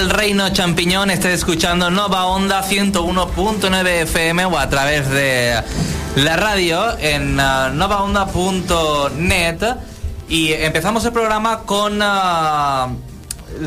Al Reino Champiñón. Estáis escuchando Nova Onda 101.9 FM o a través de la radio en uh, novaonda.net. Y empezamos el programa con. Uh,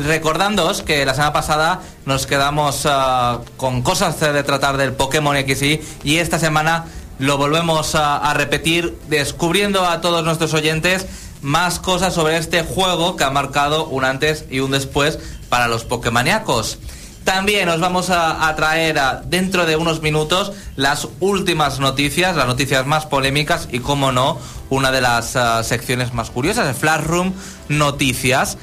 recordándoos que la semana pasada nos quedamos uh, con cosas de tratar del Pokémon XY y esta semana lo volvemos a repetir descubriendo a todos nuestros oyentes más cosas sobre este juego que ha marcado un antes y un después para los Pokémoníacos. También os vamos a, traer dentro de unos minutos las últimas noticias, las noticias más polémicas y, como no, una de las uh, secciones más curiosas, el Flash Room Noticias.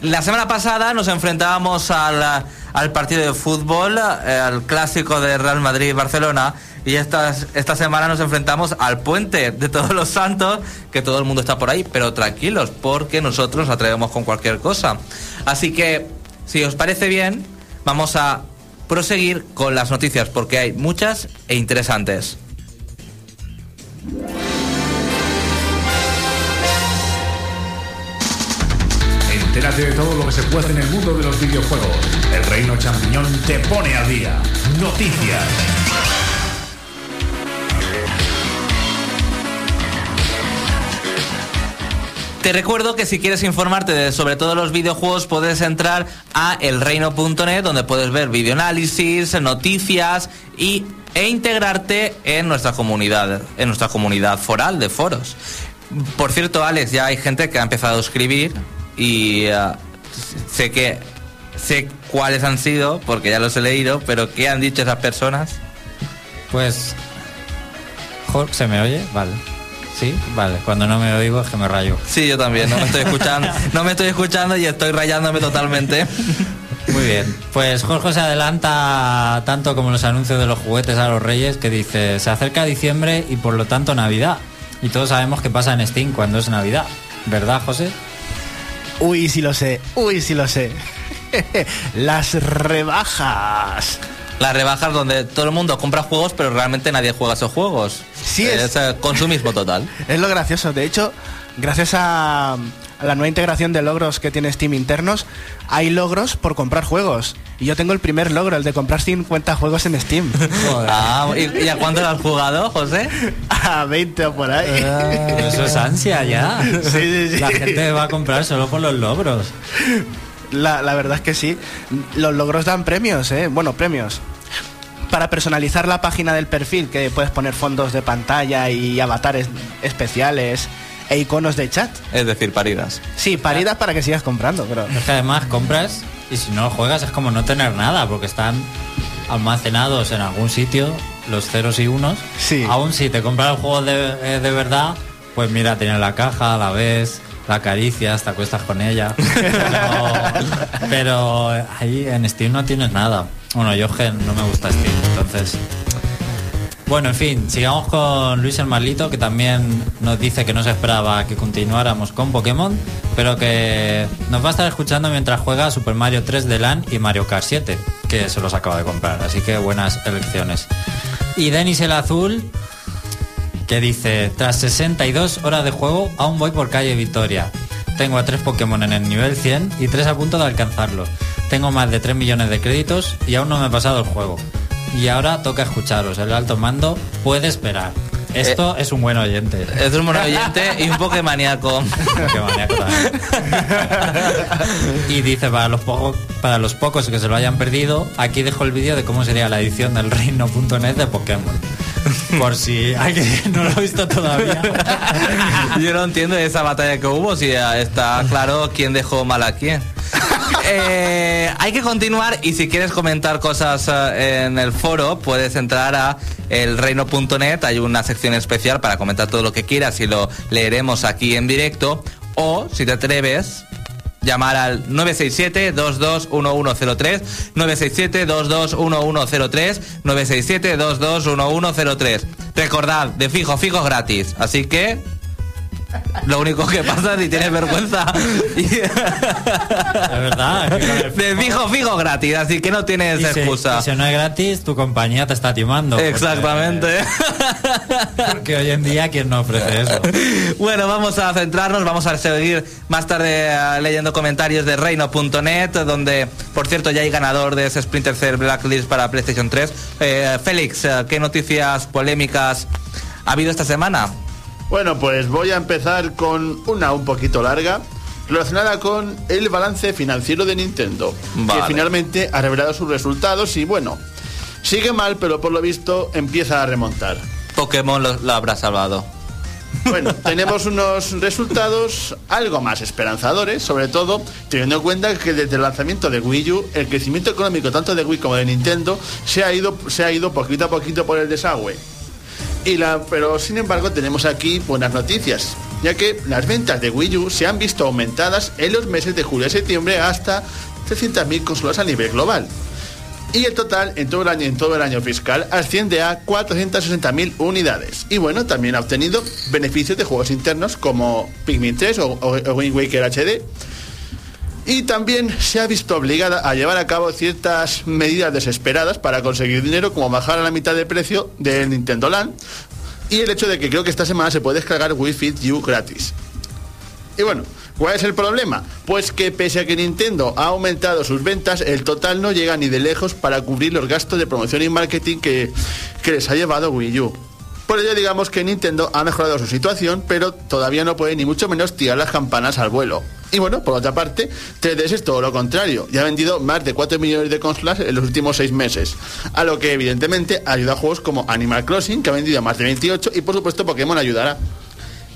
La semana pasada nos enfrentábamos al, al partido de fútbol, eh, al clásico de Real Madrid-Barcelona, y esta, esta semana nos enfrentamos al puente de todos los santos, que todo el mundo está por ahí, pero tranquilos, porque nosotros nos atrevemos con cualquier cosa. Así que, si os parece bien, vamos a proseguir con las noticias, porque hay muchas e interesantes. Entérate de todo lo que se puede en el mundo de los videojuegos. El Reino Champiñón te pone al día. Noticias. Te recuerdo que si quieres informarte sobre todos los videojuegos puedes entrar a elreino.net donde puedes ver videoanálisis, noticias y, e integrarte en nuestra comunidad, en nuestra comunidad foral de foros. Por cierto, Alex, ya hay gente que ha empezado a escribir y uh, sé que sé cuáles han sido porque ya los he leído, pero ¿qué han dicho esas personas? Pues ¿se me oye? Vale. Sí, vale. Cuando no me oigo es que me rayo. Sí, yo también. No me estoy escuchando, no me estoy escuchando y estoy rayándome totalmente. Muy bien. Pues Jorge se adelanta tanto como los anuncios de los juguetes a los Reyes que dice, se acerca diciembre y por lo tanto Navidad. Y todos sabemos qué pasa en Steam cuando es Navidad. ¿Verdad, José? Uy, sí lo sé. Uy, sí lo sé. Las rebajas. Las rebajas donde todo el mundo compra juegos, pero realmente nadie juega esos juegos. Sí, es, es consumismo total. Es lo gracioso. De hecho, gracias a, a, la nueva integración de logros que tiene Steam internos, hay logros por comprar juegos. Y yo tengo el primer logro, el de comprar 50 juegos en Steam. ah, ¿y, ¿y, a cuánto lo has jugado, José? A 20 o por ahí. Uh, eso es ansia ya. Sí, sí, sí. La gente va a comprar solo por los logros. La, la, verdad es que sí. Los logros dan premios, ¿eh? Bueno, premios. Para personalizar la página del perfil, que puedes poner fondos de pantalla y avatares especiales e iconos de chat. Es decir, paridas. Sí, paridas para que sigas comprando, pero... Es que además compras y si no juegas es como no tener nada, porque están almacenados en algún sitio los ceros y unos. Sí. Aún si te compras el juego de, de verdad, pues mira, tiene la caja, la ves, la acaricias, te acuestas con ella. pero, pero ahí en Steam no tienes nada. Bueno, yo no me gusta Steam, entonces. Bueno, en fin, sigamos con Luis el Marlito, que también nos dice que no se esperaba que continuáramos con Pokémon, pero que nos va a estar escuchando mientras juega Super Mario 3 de LAN y Mario Kart 7, que se los acaba de comprar, así que buenas elecciones. Y Denis el Azul, que dice, tras 62 horas de juego, aún voy por calle Victoria. Tengo a tres Pokémon en el nivel 100 y tres a punto de alcanzarlo. Tengo más de 3 millones de créditos y aún no me he pasado el juego. Y ahora toca escucharos. El alto mando puede esperar. Esto eh, es un buen oyente. Es un buen oyente y un. Pokémoníaco y dice, para los, pocos, para los pocos que se lo hayan perdido, aquí dejo el vídeo de cómo sería la edición del reino.net de Pokémon. Por si alguien no lo ha visto todavía. Yo no entiendo esa batalla que hubo, si está claro quién dejó mal a quién. Eh, hay que continuar y si quieres comentar cosas uh, en el foro puedes entrar a elreino.net, hay una sección especial para comentar todo lo que quieras y lo leeremos aquí en directo o si te atreves llamar al 967-221103, 967-221103, 967-221103. Recordad, de fijo, fijo gratis. Así que Lo único que pasa es si tienes vergüenza. Es verdad. es que De fijo, fijo gratis, así que no tienes Y si, excusa. y si no es gratis, tu compañía te está timando. Exactamente. Porque hoy en día, ¿quién no ofrece eso? Bueno, vamos a centrarnos, vamos a seguir más tarde eh, leyendo comentarios de reino.net, donde, por cierto, ya hay ganador de ese Splinter Cell Blacklist para PlayStation 3. Eh, Félix, eh, ¿qué noticias polémicas ha habido esta semana? Bueno, pues voy a empezar con una un poquito larga, relacionada con el balance financiero de Nintendo, Vale. que finalmente ha revelado sus resultados y bueno, sigue mal, pero por lo visto empieza a remontar. Pokémon lo, lo habrá salvado. Bueno, tenemos unos resultados algo más esperanzadores, sobre todo teniendo en cuenta que desde el lanzamiento de Wii U, el crecimiento económico tanto de Wii como de Nintendo se ha ido, se ha ido poquito a poquito por el desagüe. Y la, pero sin embargo tenemos aquí buenas noticias, ya que las ventas de Wii U se han visto aumentadas en los meses de julio y septiembre hasta 300.000 consolas a nivel global. Y el total en todo el año, en todo el año fiscal asciende a 460.000 unidades. Y bueno, también ha obtenido beneficios de juegos internos como Pikmin 3 o, o- o Wind Waker HD. Y también se ha visto obligada a llevar a cabo ciertas medidas desesperadas para conseguir dinero, como bajar a la mitad de precio del Nintendo Land. Y el hecho de que creo que esta semana se puede descargar Wii Fit U gratis. Y bueno, ¿cuál es el problema? Pues que pese a que Nintendo ha aumentado sus ventas, el total no llega ni de lejos para cubrir los gastos de promoción y marketing que, que les ha llevado Wii U. Por ello digamos que Nintendo ha mejorado su situación, pero todavía no puede ni mucho menos tirar las campanas al vuelo. Y bueno, por otra parte, 3DS es todo lo contrario, y ha vendido más de 4 millones de consolas en los últimos 6 meses, a lo que evidentemente ayuda a juegos como Animal Crossing, que ha vendido más de 28, y por supuesto Pokémon ayudará.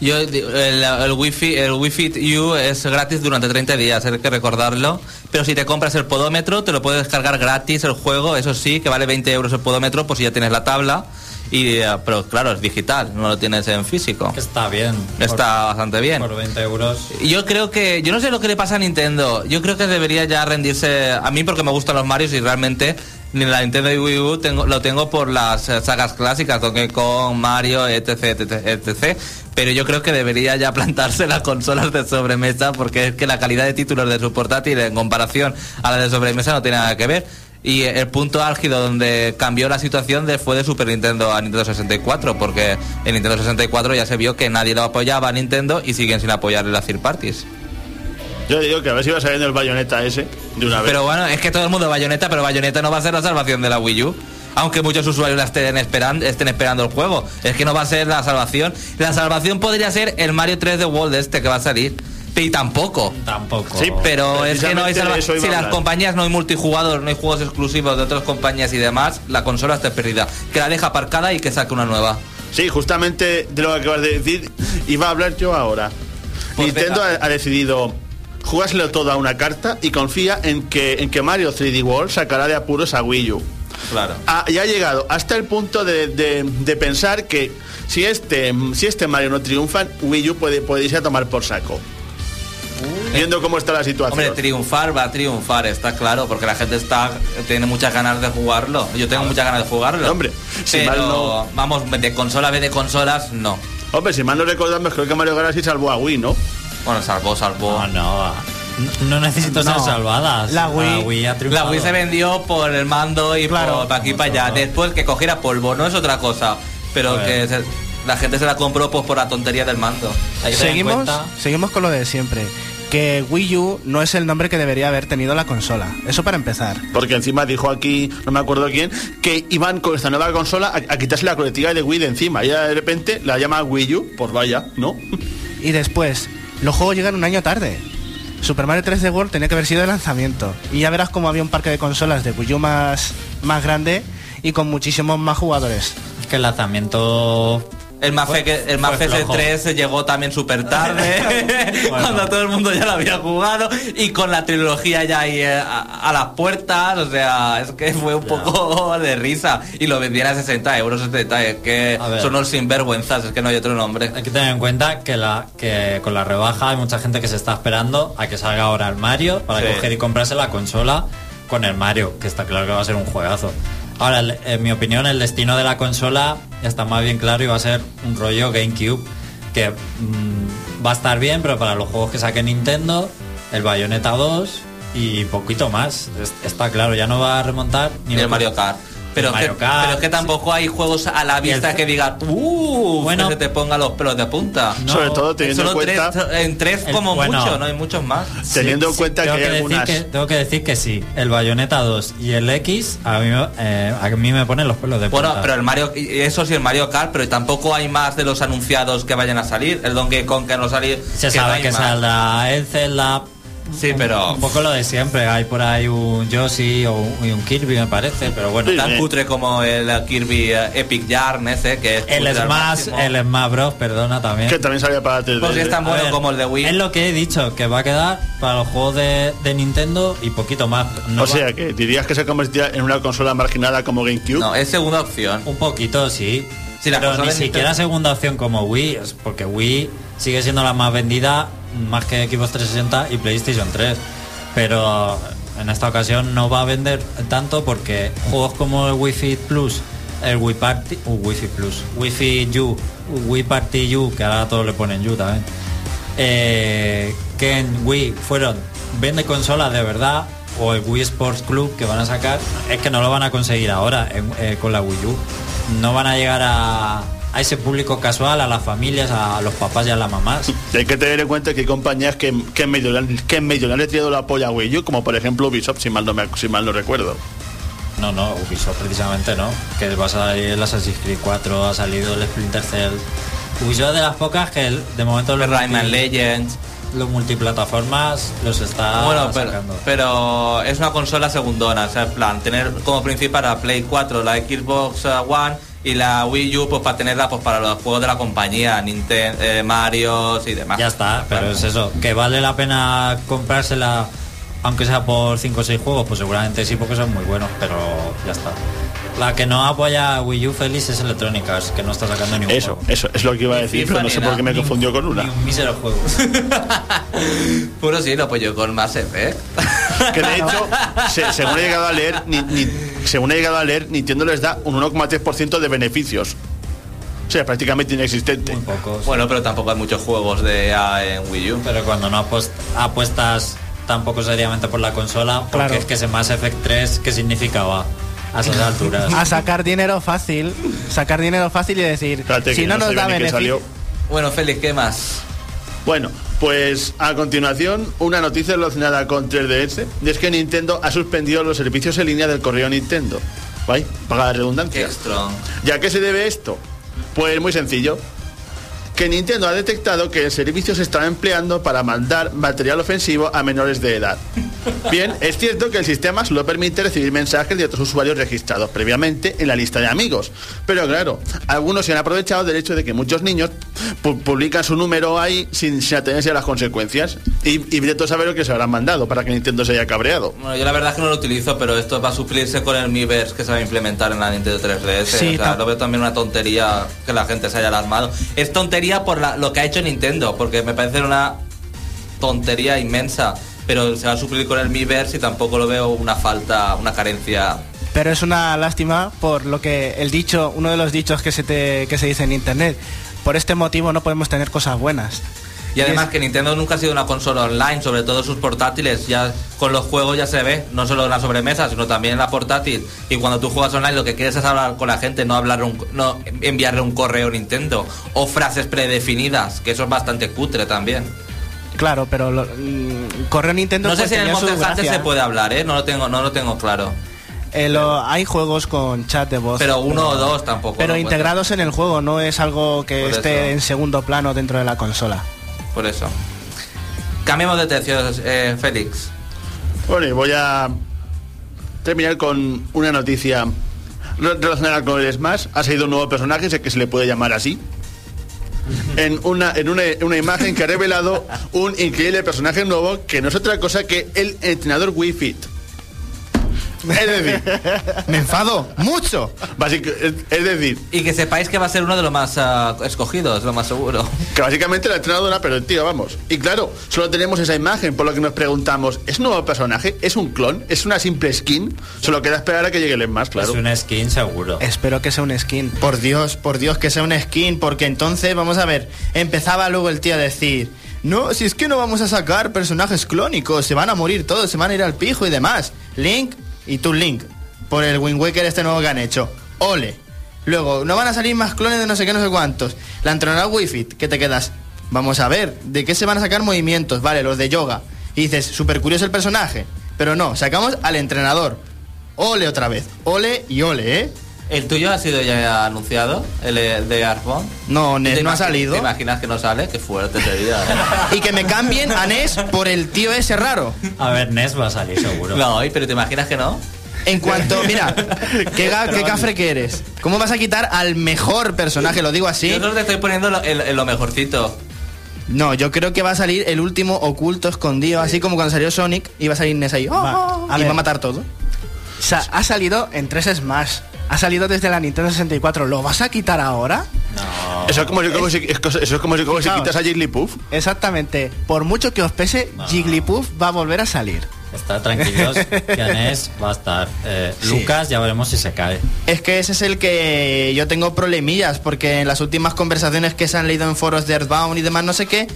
Yo, el, el Wi-Fi, el Wi Fit U es gratis durante 30 días, hay que recordarlo. Pero si te compras el podómetro, te lo puedes descargar gratis el juego, eso sí, que vale 20 euros el podómetro, pues si ya tienes la tabla. Y, eh, pero claro, es digital, no lo tienes en físico. Está bien. Está bastante bien. Por 20 euros. Yo creo que, yo no sé lo que le pasa a Nintendo. Yo creo que debería ya rendirse a mí porque me gustan los Marios y realmente ni la Nintendo y Wii U tengo, lo tengo por las eh, sagas clásicas, Donkey Kong, Mario, etc, etc, etc. Pero yo creo que debería ya plantarse las consolas de sobremesa porque es que la calidad de títulos de su portátil en comparación a la de sobremesa no tiene nada que ver. Y el punto álgido donde cambió la situación fue de Super Nintendo a Nintendo 64, porque en Nintendo 64 ya se vio que nadie lo apoyaba a Nintendo y siguen sin apoyar las third parties. Yo digo que a ver si va saliendo el bayoneta ese de una vez. Pero bueno, es que todo el mundo bayoneta, pero bayoneta no va a ser la salvación de la Wii U. Aunque muchos usuarios la estén esperando, estén esperando el juego. Es que no va a ser la salvación. La salvación podría ser el Mario 3 de World este que va a salir. Y tampoco. Tampoco. Sí, Pero es que no hay salva- Si las compañías no hay multijugador, no hay juegos exclusivos de otras compañías y demás, la consola está perdida. Que la deja aparcada y que saque una nueva. Sí, justamente de lo que acabas de decir, iba a hablar yo ahora. Pues Nintendo ha, ha decidido jugárselo todo a una carta y confía en que, en que Mario 3D World sacará de apuros a Wii U. Claro. Ha- y ha llegado hasta el punto de, de- de pensar que si este, si este Mario no triunfa, Wii U puede, puede irse a tomar por saco. Viendo cómo está la situación. Hombre, triunfar va a triunfar, está claro, porque la gente está tiene muchas ganas de jugarlo. Yo tengo muchas ganas de jugarlo. Hombre, si pero mal no- vamos, de consola B de consolas, no. Hombre, si mal no recordamos, creo que Mario Galaxy salvó a Wii, ¿no? Bueno, salvó, salvó. No, no. No necesito ser No. salvadas. La Wii- ha La triunfado. Wii se vendió por el mando y Claro. por para aquí y para allá. Después que cogiera polvo, no es otra cosa. Pero que se- la gente se la compró pues, por la tontería del mando. Seguimos, seguimos con lo de siempre. Que Wii U no es el nombre que debería haber tenido la consola. Eso para empezar. Porque encima dijo aquí, no me acuerdo quién, que iban con esta nueva consola a, a quitarse la colectiva de Wii de encima. Y de repente la llama Wii U, pues vaya, ¿no? Y después, los juegos llegan un año tarde. Super Mario 3D World tenía que haber sido de lanzamiento. Y ya verás cómo había un parque de consolas de Wii U más, más grande y con muchísimos más jugadores. Es que el lanzamiento. El Mafe, que- el Mafe flojo. 3 llegó también súper tarde, cuando todo el mundo ya lo había jugado, y con la trilogía ya ahí eh, a, a las puertas, o sea, es que fue un poco de risa. Y lo vendían a 60 euros, 70, es que son los sinvergüenzas, es que no hay otro nombre. Hay que tener en cuenta que, la, que con la rebaja hay mucha gente que se está esperando a que salga ahora el Mario para Sí. coger y comprarse la consola con el Mario, que está claro que va a ser un juegazo. Ahora, en mi opinión, el destino de la consola está más bien claro y va a ser un rollo GameCube. que mm, va a estar bien, pero para los juegos que saque Nintendo, el Bayonetta 2 y poquito más. Es- Está claro, ya no va a remontar ni Ni el Mario Kart. Pero, que, Mario Kart, pero es que tampoco hay juegos a la el vista que digan, ¡uh! Bueno. que te ponga los pelos de punta. No, Sobre todo teniendo en cuenta, tres, en tres El- como bueno. mucho, no hay muchos más. teniendo en cuenta que tengo hay algunas... que- tengo que decir que sí, el Bayonetta 2 y el X a mí, me- eh, a mí me ponen los pelos de Bueno, punta. pero el Mario, y eso sí, el Mario Kart, pero tampoco hay más de los anunciados que vayan a salir. El Donkey Kong que no salir. Se que sabe que más. saldrá el Zelda. Sí, pero Un poco lo de siempre. Hay por ahí un Yoshi o un, y un Kirby, me parece, pero bueno. Sí, tan eh. cutre como el Kirby eh, Epic Yarn ese, que es El Smash, el Smash Bros, perdona también. Que también salía para 3D. Pues está A bueno ver, como el de Wii. Es lo que he dicho, que va a quedar para los juegos de, de Nintendo y poquito más. No o va- sea, que dirías que se convertirá en una consola marginada como GameCube. No, es segunda opción. Un poquito, sí. Sí, la pero ni siquiera Nintendo- segunda opción como Wii, es porque Wii sigue siendo la más vendida, más que Xbox 360 y PlayStation 3. Pero en esta ocasión no va a vender tanto porque juegos como el Wii Fit Plus, el Wii Party, uh, Wii Fit Plus, Wii Fit U, Wii Party U, que ahora todos le ponen U también, eh, que en Wii fueron vende consolas de verdad o el Wii Sports Club que van a sacar es que no lo van a conseguir ahora eh, con la Wii U no van a llegar a, a ese público casual a las familias a los papás y a las mamás Y hay que tener en cuenta que hay compañías que, que, en medio, le han- que en medio le han retirado la polla a Wii U, como por ejemplo Ubisoft, si mal no, me, si mal no recuerdo. no no Ubisoft precisamente no que va a salir el Assassin's Creed 4 ha salido el Splinter Cell Ubisoft es de las pocas que el- de momento los, El Rayman Legends. los multiplataformas los está bueno, pero, sacando pero es una consola segundona, o sea, en plan, tener como principal la Play 4, la Xbox One y la Wii U pues para tenerla pues para los juegos de la compañía, Nintendo, Mario y demás. Ya está, pero es eso, que vale la pena comprársela aunque sea por 5 o 6 juegos, pues seguramente sí porque son muy buenos, pero ya está. La que no apoya a Wii U feliz es Electronic Arts, que no está sacando ningún Eso, juego. eso es lo que iba a decir, pero no sé por qué me confundió con una. Ni un mísero juego. Puro sí, lo apoyo con más Effect. Que de hecho, se- según he llegado a leer, ni, ni- según he llegado a leer, Nintendo les da un 1,3% de beneficios. O sea, prácticamente inexistente. Muy pocos. bueno, pero tampoco hay muchos juegos de EA en Wii U. Pero cuando no apost- apuestas tampoco seriamente por la consola, porque Claro. es que ese Mass Effect 3, ¿qué significaba a esas alturas? A sacar dinero fácil, sacar dinero fácil y decir, Espérate, si no, no nos da beneficio. salió. Bueno, Félix, ¿qué más? Bueno, pues a continuación, una noticia relacionada con 3DS, y es que Nintendo ha suspendido los servicios en línea del correo Nintendo. ¿Vale? Paga la redundancia. ¿Y a qué se debe esto? Pues muy sencillo. Que Nintendo ha detectado que el servicio se estaba empleando para mandar material ofensivo a menores de edad. Bien, es cierto que el sistema solo permite recibir mensajes de otros usuarios registrados previamente en la lista de amigos. Pero claro, algunos se han aprovechado del hecho de que muchos niños pu- publican su número ahí sin, sin atenerse a las consecuencias. Y, y de todo saber lo que se habrán mandado para que Nintendo se haya cabreado. Bueno, yo la verdad es que no lo utilizo, pero esto va a suplirse con el Miiverse que se va a implementar en la Nintendo 3DS. Sí, o sea, lo veo también una tontería que la gente se haya alarmado. Es tontería por lo que ha hecho Nintendo, porque me parece una tontería inmensa. Pero se va a suplir con el Miiverse y tampoco lo veo una falta, una carencia. Pero es una lástima por lo que el dicho, uno de los dichos que se, te, que se dice en internet. Por este motivo no podemos tener cosas buenas. Y además que Nintendo nunca ha sido una consola online, sobre todo sus portátiles, ya con los juegos ya se ve, no solo en la sobremesa, sino también en la portátil. Y cuando tú juegas online lo que quieres es hablar con la gente, no hablar un, no enviarle un correo Nintendo o frases predefinidas, que eso es bastante cutre también. Claro, pero lo- mm, correo Nintendo No sé pues, si en el Monster Hunter se puede hablar, ¿eh? No lo tengo, no lo tengo claro. Eh, lo- hay juegos con chat de voz. Pero uno o dos tampoco. Pero no integrados en el juego, no es algo que Por esté eso. en segundo plano dentro de la consola. Por eso. Cambiemos de tercio, eh, Félix. Bueno, y voy a terminar con una noticia re- relacionada con el Smash. Ha salido un nuevo personaje, sé que se le puede llamar así. En una, en una, una imagen que ha revelado un increíble personaje nuevo que no es otra cosa que el entrenador Wii Fit. Es decir, Me enfado mucho. es, decir, Y que sepáis que va a ser uno de los más ah, escogidos, lo más seguro. que básicamente la entrenadora, pero el tío, vamos. Y claro, solo tenemos esa imagen, por lo que nos preguntamos, ¿es un nuevo personaje? ¿Es un clon? ¿Es una simple skin? Solo queda esperar a que llegue el más, claro. Es un skin seguro. Espero que sea un skin. Por Dios, por Dios, que sea un skin, porque entonces, vamos a ver, empezaba luego el tío a decir, no, si es que no vamos a sacar personajes clónicos, se van a morir todos, se van a ir al pijo y demás. Link y tu Link, por el Wind Waker este nuevo que han hecho. Ole. Luego, no van a salir más clones de no sé qué, no sé cuántos. La entrenadora Wi-Fi, que te quedas, vamos a ver, ¿de qué se van a sacar movimientos? Vale, los de yoga. Y dices, súper curioso el personaje. Pero no, sacamos al entrenador. Ole otra vez. Ole y ole, ¿eh? ¿El tuyo ha sido ya anunciado? ¿El eh, de Arbon? No, ¿Te no ha salido. ¿Te imaginas que no sale? Qué fuerte sería. ¿eh? Y que me cambien a Ness por el tío ese raro. A ver, Ness va a salir seguro. No, pero ¿te imaginas que no? En cuanto, mira, qué, qué cafre que eres. ¿Cómo vas a quitar al mejor personaje? Lo digo así. Yo solo te estoy poniendo lo, el- el- lo mejorcito. No, yo creo que va a salir el último oculto, escondido, así como cuando salió Sonic, y va a salir Ness ahí. ¡oh! Va, a y ver. va a matar todo. Sa- ha salido en tres Smash. Ha salido desde la Nintendo 64. ¿Lo vas a quitar ahora? No. Eso es como si, como si- es cosa- eso es como si, como si Fijaos. quitas a Jigglypuff. Exactamente. Por mucho que os pese, No. Jigglypuff va a volver a salir. Está tranquilos Ness va a estar. Eh, Sí. Lucas, ya veremos si se cae. Es que ese es el que yo tengo problemillas, porque en las últimas conversaciones que se han leído en foros de Earthbound y demás, no sé qué,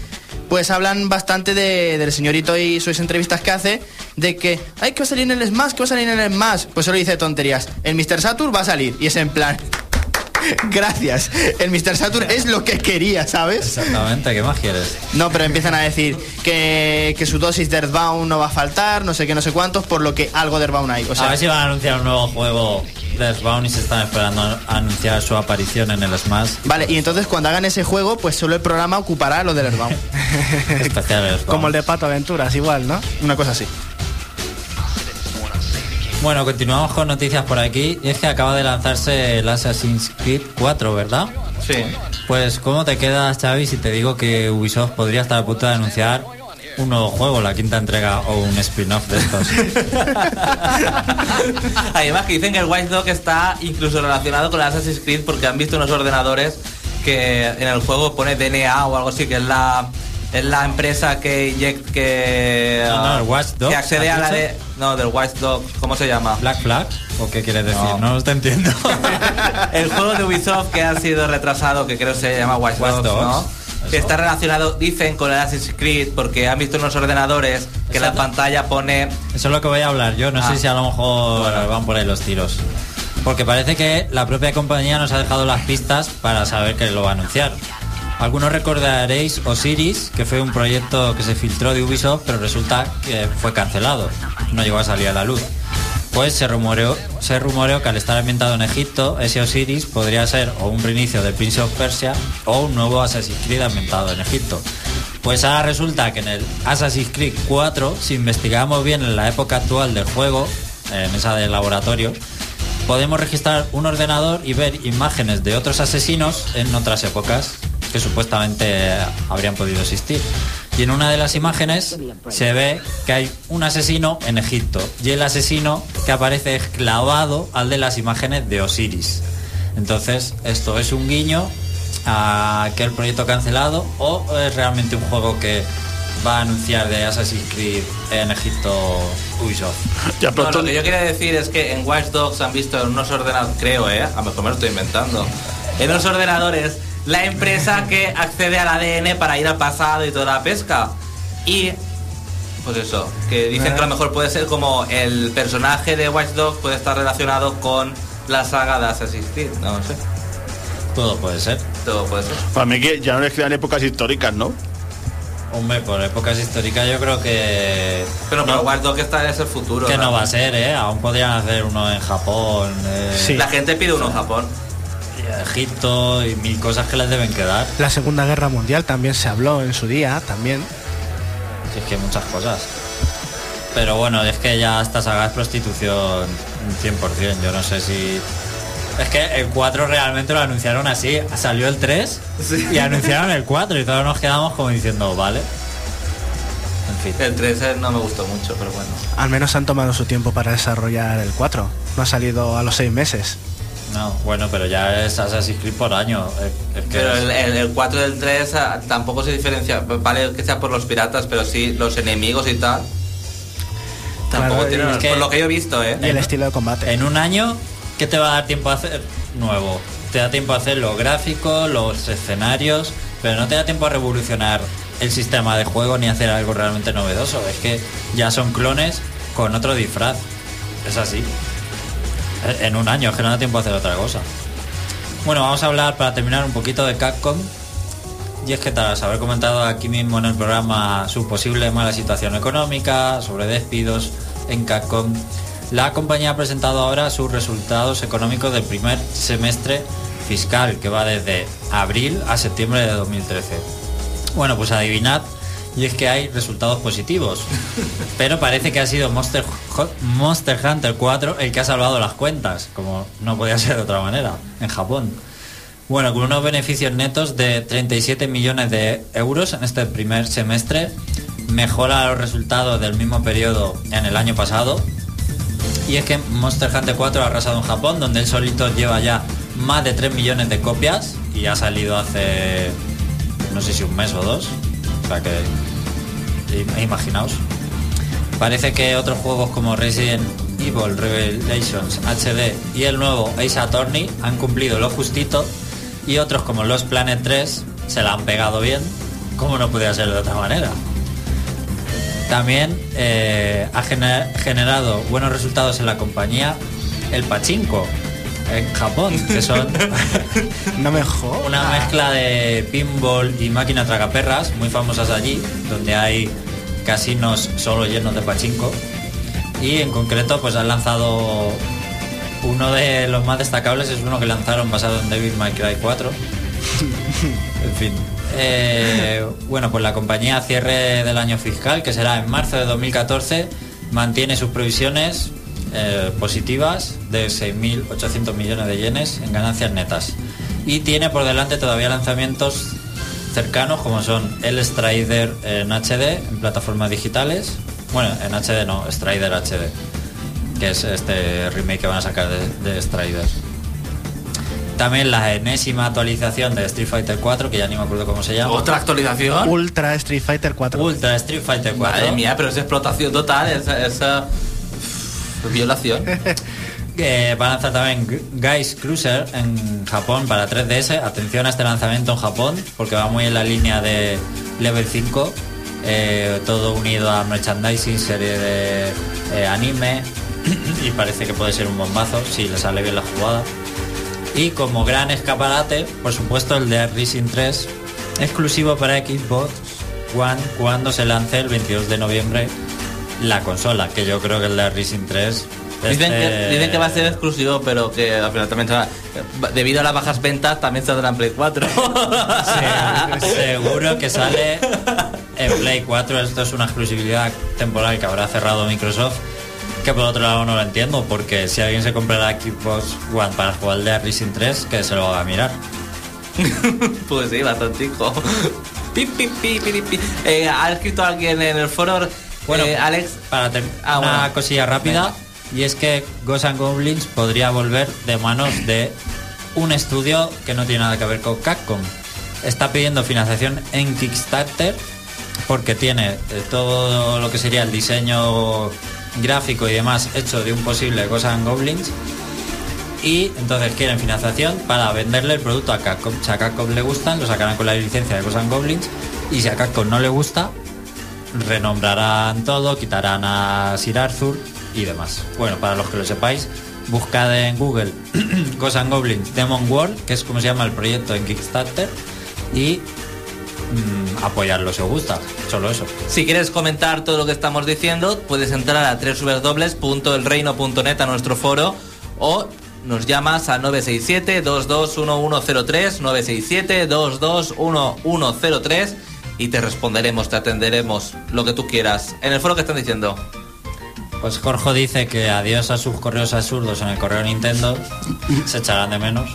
pues hablan bastante de- del señorito y sus entrevistas que hace, de que, ay, que va a salir en el Smash, que va a salir en el Smash. Pues solo dice tonterías. El Mr. Saturn va a salir, y es en plan. Gracias. El Mr. Saturn es lo que quería, ¿sabes? Exactamente, ¿qué más quieres? No, pero empiezan a decir que, que su dosis de Earthbound no va a faltar, no sé qué, no sé cuántos, por lo que algo de Earthbound hay. O a sea, ver si van a anunciar un nuevo juego de Earthbound y se están esperando a anunciar su aparición en el Smash. Vale, y entonces cuando hagan ese juego, pues solo el programa ocupará lo del Earthbound. Especial Earthbound. Como el de Pato Aventuras, igual, ¿no? Una cosa así. Bueno, continuamos con noticias por aquí. Y es que acaba de lanzarse el Assassin's Creed 4, ¿verdad? Sí. Pues, ¿cómo te quedas, Xavi, si te digo que Ubisoft podría estar a punto de anunciar un nuevo juego, la quinta entrega o un spin-off de estos? Además que dicen que el White Dog está incluso relacionado con el Assassin's Creed porque han visto unos ordenadores que en el juego pone DNA o algo así, que es la es la empresa que inyect- que No, no, el ah, que accede ¿has a la de no del Watch Dog, ¿cómo se llama? ¿Black Flag? ¿O qué quieres decir? No. No, te entiendo. el juego de Ubisoft que ha sido retrasado, que creo que se llama Watch, Watch Dogs, Dogs, ¿no? eso. Que está relacionado, dicen, con el Assassin's Creed porque han visto unos ordenadores que la pantalla pone Eso es lo que voy a hablar yo. No Ah. sé si a lo mejor van por ahí los tiros. Porque parece que la propia compañía nos ha dejado las pistas para saber que lo va a anunciar. Algunos recordaréis Osiris, que fue un proyecto que se filtró de Ubisoft, pero resulta que fue cancelado. No llegó a salir a la luz. Pues se rumoreó, se rumoreó que al estar ambientado en Egipto, ese Osiris podría ser o un reinicio de Prince of Persia o un nuevo Assassin's Creed ambientado en Egipto. Pues ahora resulta que en el Assassin's Creed 4, si investigamos bien en la época actual del juego, en esa del laboratorio, podemos registrar un ordenador y ver imágenes de otros asesinos en otras épocas que supuestamente habrían podido existir. Y en una de las imágenes se ve que hay un asesino en Egipto y el asesino que aparece es clavado al de las imágenes de Osiris. Entonces, esto es un guiño a aquel proyecto cancelado o es realmente un juego que va a anunciar de Assassin's Creed en Egipto Ubisoft. Ya No, lo que yo quería decir es que en Watch Dogs han visto en unos ordenadores, creo, ¿eh? A lo mejor me lo estoy inventando. En unos ordenadores, la empresa que accede al ADN para ir al pasado y toda la pesca. Y, pues eso, que dicen que a lo mejor puede ser como el personaje de Watch Dogs puede estar relacionado con la saga de Assassin's Creed. No lo sé. Todo puede ser. Todo puede ser. Para mí que ya no les quedan épocas históricas, ¿no? Hombre, por épocas históricas yo creo que... Pero no, Watch Dogs está es el futuro. que no va a ser, ¿eh? Aún podrían hacer uno en Japón, eh, Sí. La gente pide uno en Japón. Egipto y mil cosas que les deben quedar. La Segunda Guerra Mundial también se habló en su día, también. Es que muchas cosas. Pero bueno, es que ya esta saga es prostitución 100%. Yo no sé si... Es que el 4 realmente lo anunciaron así. Salió el 3 y anunciaron el 4 y todos nos quedamos como diciendo, vale. fin. El 3 eh, no me gustó mucho, pero bueno. Al menos han tomado su tiempo para desarrollar el 4. No ha salido a los seis meses. No, bueno, pero ya es Assassin's Creed por año. eh, es que Pero es- el, el, el 4 del 3 ah, tampoco se diferencia. Vale que sea por los piratas, pero sí los enemigos y tal. Tampoco Claro, tienen. es que- por lo que yo he visto, ¿eh? Y el estilo de combate. En un año, ¿qué te va a dar tiempo a hacer nuevo? Te da tiempo a hacer los gráficos, los escenarios, pero no te da tiempo a revolucionar el sistema de juego ni hacer algo realmente novedoso. Es que ya son clones con otro disfraz. Es así. En un año, es que no da tiempo a hacer otra cosa. Bueno, vamos a hablar para terminar un poquito de Capcom. Y es que tras haber comentado aquí mismo en el programa su posible mala situación económica, sobre despidos en Capcom, la compañía ha presentado ahora sus resultados económicos del primer semestre fiscal, que va desde abril a septiembre de 2013. Bueno, pues adivinad, y es que hay resultados positivos. Pero parece que ha sido Monster, Hunter 4 el que ha salvado las cuentas, como no podía ser de otra manera, en Japón. Bueno, con unos beneficios netos de 37 millones de euros en este primer semestre, mejora los resultados del mismo periodo en el año pasado. Y es que Monster Hunter 4 ha arrasado en Japón, donde él solito lleva ya más de 3 millones de copias y ha salido hace no sé si un mes o dos. Sea que im- imaginaos. Parece que otros juegos como Resident Evil Revelations HD y el nuevo Ace Attorney han cumplido lo justito y otros como Los Planet 3 se la han pegado bien, como no podía ser de otra manera. También eh, ha gener- generado buenos resultados en la compañía el Pachinko en Japón, que son No me jodas. una mezcla de pinball y máquina tragaperras muy famosas allí, donde hay casinos solo llenos de pachinko. Y en concreto, pues han lanzado uno de los más destacables es uno que lanzaron basado en Devil May Cry 4. en fin. Eh, bueno, pues la compañía cierre del año fiscal, que será en marzo de 2014, mantiene sus previsiones eh, positivas de 6.800 millones de yenes en ganancias netas. Y tiene por delante todavía lanzamientos cercanos como son el Strider en HD, en plataformas digitales. Bueno, en HD no, Strider HD, que es este remake que van a sacar de, de Strider. También la enésima actualización de Street Fighter 4, que ya ni me acuerdo cómo se llama. Otra actualización. Ultra Street Fighter 4. Ultra Street Fighter 4. Madre mía, pero es explotación total, esa, esa violación. que va a lanzar también Guys Cruiser en Japón para 3DS. Atención a este lanzamiento en Japón, porque va muy en la línea de Level 5. eh, todo unido a merchandising, serie de eh, anime. y parece que puede ser un bombazo si le sale bien la jugada. Y como gran escaparate, por supuesto, el de Racing 3, exclusivo para Xbox One cuando se lance el 22 de noviembre la consola, que yo creo que el de Racing 3... Dicen, que, este- dicen que va a ser exclusivo, pero que al final también será- debido a las bajas ventas también saldrá en Play 4. Sí, seguro que sale en Play 4. Esto es una exclusividad temporal que habrá cerrado Microsoft. Que por otro lado no lo entiendo, porque si alguien se compra la Xbox One para jugar el de Racing 3, que se lo haga mirar. pues sí, bastante hijo. Pi, pi, pi, pi, pi. Eh, ha escrito alguien en el foro. Bueno, eh, Alex. para Ah, una bueno. cosilla rápida, y es que Ghosts and Goblins podría volver de manos de un estudio que no tiene nada que ver con Capcom. Está pidiendo financiación en Kickstarter porque tiene eh, todo lo que sería el diseño gráfico y demás hecho de un posible Ghosts and Goblins y entonces quieren financiación para venderle el producto a Capcom. Si a Capcom le gustan, lo sacarán con la licencia de Ghosts and Goblins y si a Capcom no le gusta, renombrarán todo, quitarán a Sir Arthur y demás. Bueno, para los que lo sepáis, buscad en Google Ghosts and Goblins Demon World, que es como se llama el proyecto en Kickstarter, y mm, apoyarlo si os gusta. Solo eso. Si quieres comentar todo lo que estamos diciendo, puedes entrar a www.elreino.net a nuestro foro o nos llamas a 967-221103, 967-221103 y te responderemos, te atenderemos lo que tú quieras. En el foro que están diciendo. Pues Jorge dice que adiós a sus correos absurdos en el correo Nintendo, se echarán de menos.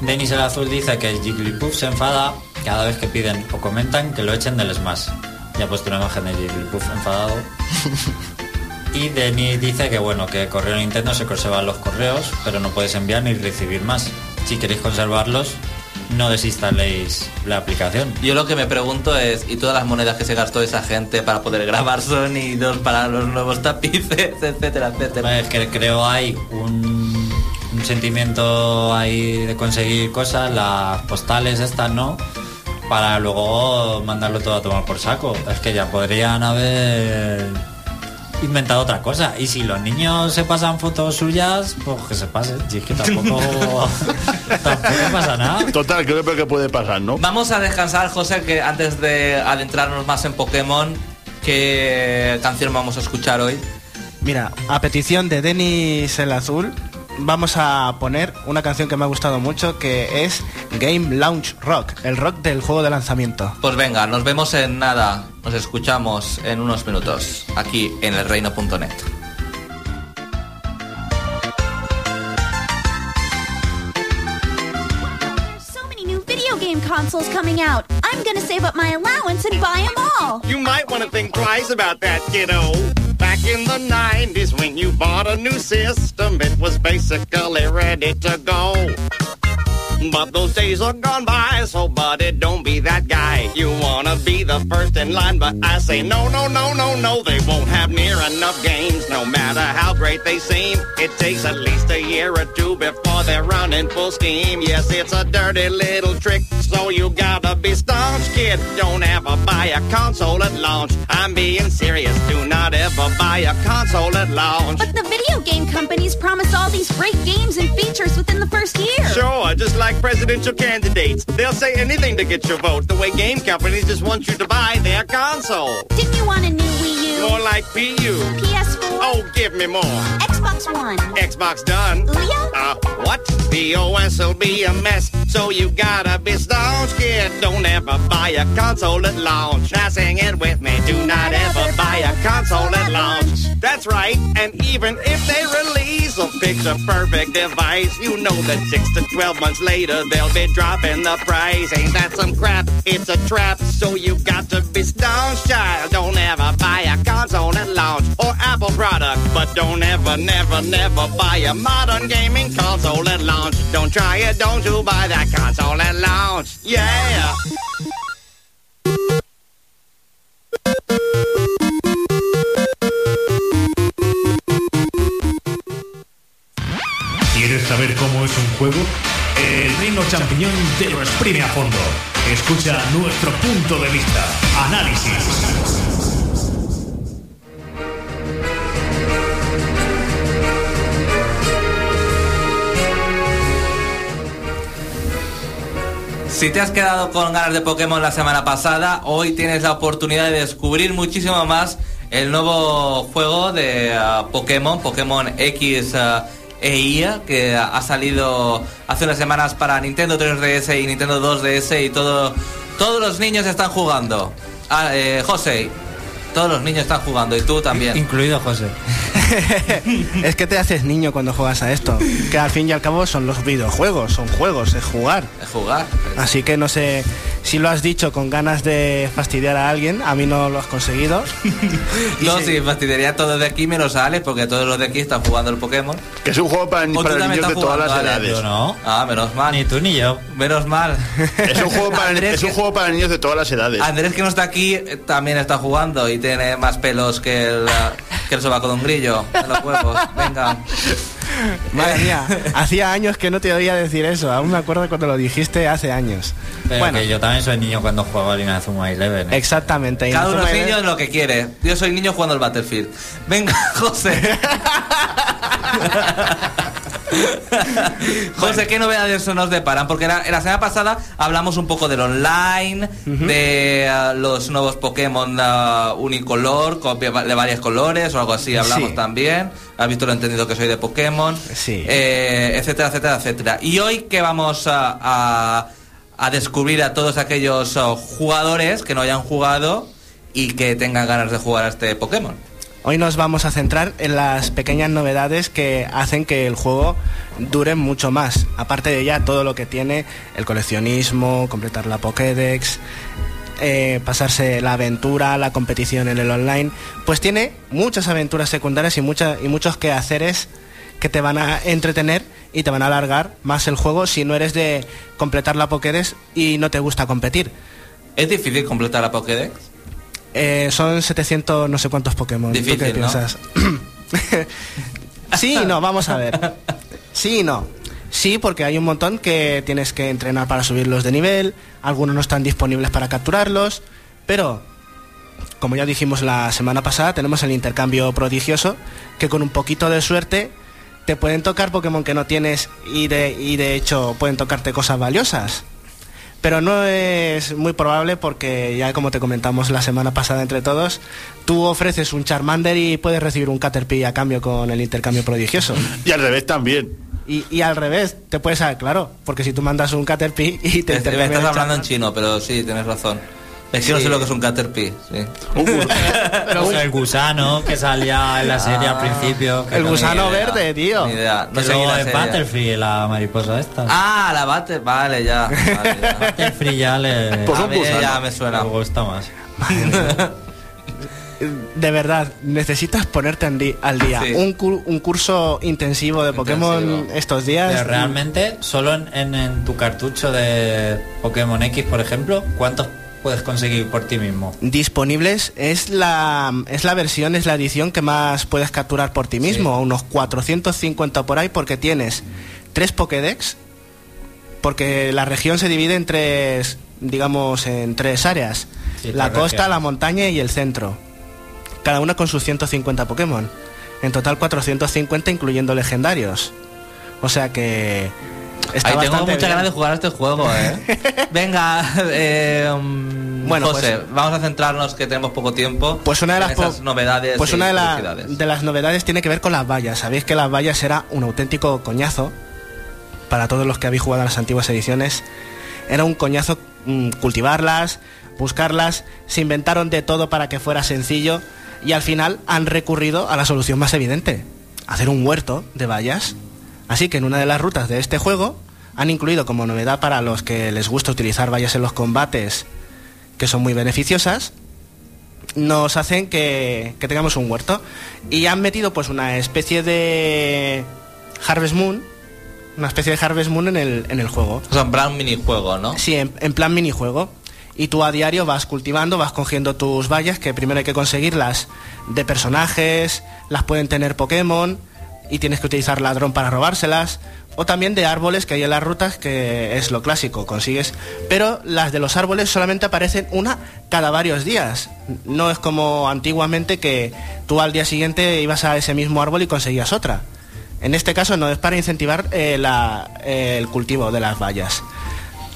Denis el Azul dice que Jigglypuff se enfada cada vez que piden o comentan que lo echen del Smash. y ha puesto una imagen de Jigglypuff enfadado. Y Denny dice que bueno, que correo Nintendo se conservan los correos, pero no puedes enviar ni recibir más. Si queréis conservarlos, no desinstaléis la aplicación. Yo lo que me pregunto es, ¿y todas las monedas que se gastó esa gente para poder grabar sonidos, para los nuevos tapices, etcétera, etcétera? Es que creo hay un, un sentimiento ahí de conseguir cosas, las postales estas, ¿no? Para luego mandarlo todo a tomar por saco. Es que ya podrían haber inventado otra cosa. Y si los niños se pasan fotos suyas, pues que se pasen. Si es que tampoco, tampoco pasa nada. Total, creo que puede pasar, ¿no? Vamos a descansar, José, que antes de adentrarnos más en Pokémon, ¿qué canción vamos a escuchar hoy? Mira, a petición de Denis el Azul, vamos a poner una canción que me ha gustado mucho, que es Game Launch Rock, el rock del juego de lanzamiento. Pues venga, nos vemos en nada, nos escuchamos en unos minutos, aquí en elreino.net. Consoles coming out. I'm gonna save up my allowance and buy them all. You might want to think twice about that, kiddo. Back in the 90s, when you bought a new system, it was basically ready to go. But those days are gone by, so buddy, don't be that guy. You wanna be the first in line, but I say no, no, no, no, no. They won't have near enough games, no matter how great they seem. It takes at least a year or two before they're running full steam. Yes, it's a dirty little trick, so you gotta be staunch, kid. Don't ever buy a console at launch. I'm being serious. Do not ever buy a console at launch. But the video game companies promise all these great games and features within the first year. Sure, just like presidential candidates. They'll say anything to get your vote, the way game companies just want you to buy their console. Didn't you want a new Wii U? More like PU. PS4? Oh, give me more. Xbox One? Xbox done. Leo? Uh, what? The OS will be a mess, so you gotta be staunch, kid. Don't ever buy a console at launch. Now sing it with me. Do not ever buy a console at launch. That's right, and even if they release a picture perfect device, you know that 6 to 12 months later they'll be dropping the price. Ain't that some crap? It's a trap, so you got to be staunch, child. Don't ever buy a console at launch or Apple product, but don't ever, never, never buy a modern gaming console at launch. Don't try it, don't you buy that console at launch. Yeah. ¿Quieres saber cómo es un juego? El Reino Champiñón te lo exprime a fondo. Escucha nuestro punto de vista. Análisis. Si te has quedado con ganas de Pokémon la semana pasada, hoy tienes la oportunidad de descubrir muchísimo más el nuevo juego de ah, Pokémon, Pokémon X ah, e Y, que ha salido hace unas semanas para Nintendo 3DS y Nintendo 2DS y todo, todos los niños están jugando. Ah, eh, José, todos los niños están jugando y tú también. Incluido José. es que te haces niño cuando juegas a esto. Que al fin y al cabo son los videojuegos, son juegos, es jugar. Es jugar. Así que no sé si lo has dicho con ganas de fastidiar a alguien, a mí no lo has conseguido. No, si- sí, fastidiaría a todos de aquí menos a Alex, porque todos los de aquí están jugando el Pokémon. Que es un juego para, para niños de todas las edades. Yo no. Ah, menos mal. Ni tú ni yo. Menos mal. Es un, juego para, Andrés, es un juego para niños de todas las edades. Andrés que no está aquí eh, también está jugando y tiene más pelos que el, eh, que el sobaco de un grillo en los huevos. Venga. Madre mía, hacía años que no te oía decir eso. Aún me acuerdo cuando lo dijiste hace años. Pero bueno, que yo también soy niño cuando juego a Inazuma Eleven. ¿eh? exactamente. y Cada uno es niño en lo que quiere. Yo soy niño jugando al Battlefield. Venga, José. José, ¿qué novedades nos deparan? Porque la, la semana pasada hablamos un poco del online, de eh, los nuevos Pokémon eh, unicolor, de varios colores o algo así, hablamos Sí. también. Has visto lo entendido que soy de Pokémon, Sí. eh, etcétera, etcétera, etcétera. Y hoy que vamos a, a- a descubrir a todos aquellos eh, jugadores que no hayan jugado y que tengan ganas de jugar a este Pokémon. Hoy nos vamos a centrar en las pequeñas novedades que hacen que el juego dure mucho más. Aparte de ya todo lo que tiene, el coleccionismo, completar la Pokédex, eh, pasarse la aventura, la competición en el online, pues tiene muchas aventuras secundarias y, y muchos quehaceres que te van a entretener y te van a alargar más el juego si no eres de completar la Pokédex y no te gusta competir. ¿Es difícil completar la Pokédex? Eh, son 700 no sé cuántos Pokémon. ¿Tú Difícil, qué ¿no? piensas? sí y no, vamos a ver. Sí no. Sí, porque hay un montón que tienes que entrenar para subirlos de nivel, algunos no están disponibles para capturarlos, pero como ya dijimos la semana pasada, tenemos el intercambio prodigioso, que con un poquito de suerte te pueden tocar Pokémon que no tienes y de, y de hecho pueden tocarte cosas valiosas. Pero no es muy probable porque ya como te comentamos la semana pasada entre todos, tú ofreces un Charmander y puedes recibir un Caterpie a cambio con el intercambio prodigioso. Y al revés también. Y, y al revés, te puedes saber, claro, porque si tú mandas un Caterpie y te Me intercambian estás hablando en chino, pero sí, tienes razón. Es que no sé lo que es un Caterpie. Sí. El gusano que salía en la serie al principio. que El no- gusano verde, tío. Ni idea. No que sé luego es serie. Butterfree, la mariposa esta. Ah, la bate, vale, ya. Vale, ya. Butterfree ya le, Pues A un mí gusano. ya me suena. le gusta más. De verdad, necesitas ponerte al di- al día. Sí. Un, cu- un curso intensivo de Pokémon Intensivo. estos días. Pero realmente, solo en, en- en tu cartucho de Pokémon X, por ejemplo, ¿cuántos puedes conseguir por ti mismo? disponibles es la es la versión, es la edición que más puedes capturar por ti mismo, unos 450 por ahí porque tienes tres Pokédex, porque la región se divide en tres, digamos, en tres áreas, Sí, la costa, la montaña y el centro, cada una con sus 150 Pokémon, en total 450 incluyendo legendarios, o sea que está Ay, tengo bastante muchas bien. ganas de jugar a este juego, ¿eh? Venga, eh, mm, Bueno, José, pues- vamos a centrarnos que tenemos poco tiempo. Pues una de las esas novedades. Pues una de, la- de las novedades tiene que ver con las vallas. Sabéis que las vallas era un auténtico coñazo para todos los que habéis jugado a las antiguas ediciones. Era un coñazo mm, cultivarlas, buscarlas. Se inventaron de todo para que fuera sencillo y al final han recurrido a la solución más evidente: hacer un huerto de vallas. Así que en una de las rutas de este juego han incluido como novedad para los que les gusta utilizar vallas en los combates, que son muy beneficiosas, nos hacen que, que tengamos un huerto. Y han metido pues una especie de Harvest Moon, una especie de Harvest Moon en el, en el juego. O sea, en plan minijuego, ¿no? Sí, en, en plan minijuego. Y tú a diario vas cultivando, vas cogiendo tus vallas, que primero hay que conseguirlas de personajes, las pueden tener Pokémon, y tienes que utilizar ladrón para robárselas. O también de árboles que hay en las rutas, que es lo clásico, consigues. Pero las de los árboles solamente aparecen una cada varios días. No es como antiguamente que tú al día siguiente ibas a ese mismo árbol y conseguías otra. En este caso no es para incentivar eh, eh, el cultivo de las vallas.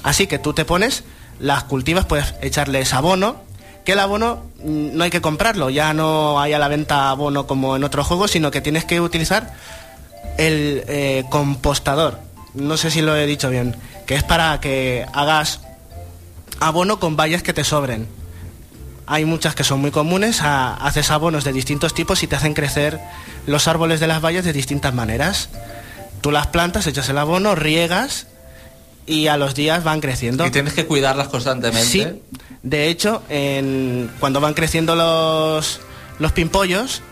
Así que tú te pones, las cultivas, puedes echarles abono, que el abono mm, no hay que comprarlo, ya no hay a la venta abono como en otros juegos, sino que tienes que utilizar el eh, compostador. No sé si lo he dicho bien, que es para que hagas abono con vallas que te sobren. Hay muchas que son muy comunes, haces abonos de distintos tipos y te hacen crecer los árboles de las vallas de distintas maneras. Tú las plantas, echas el abono, riegas y a los días van creciendo. Y tienes que cuidarlas constantemente. Sí, de hecho, en- cuando van creciendo los, los pimpollos,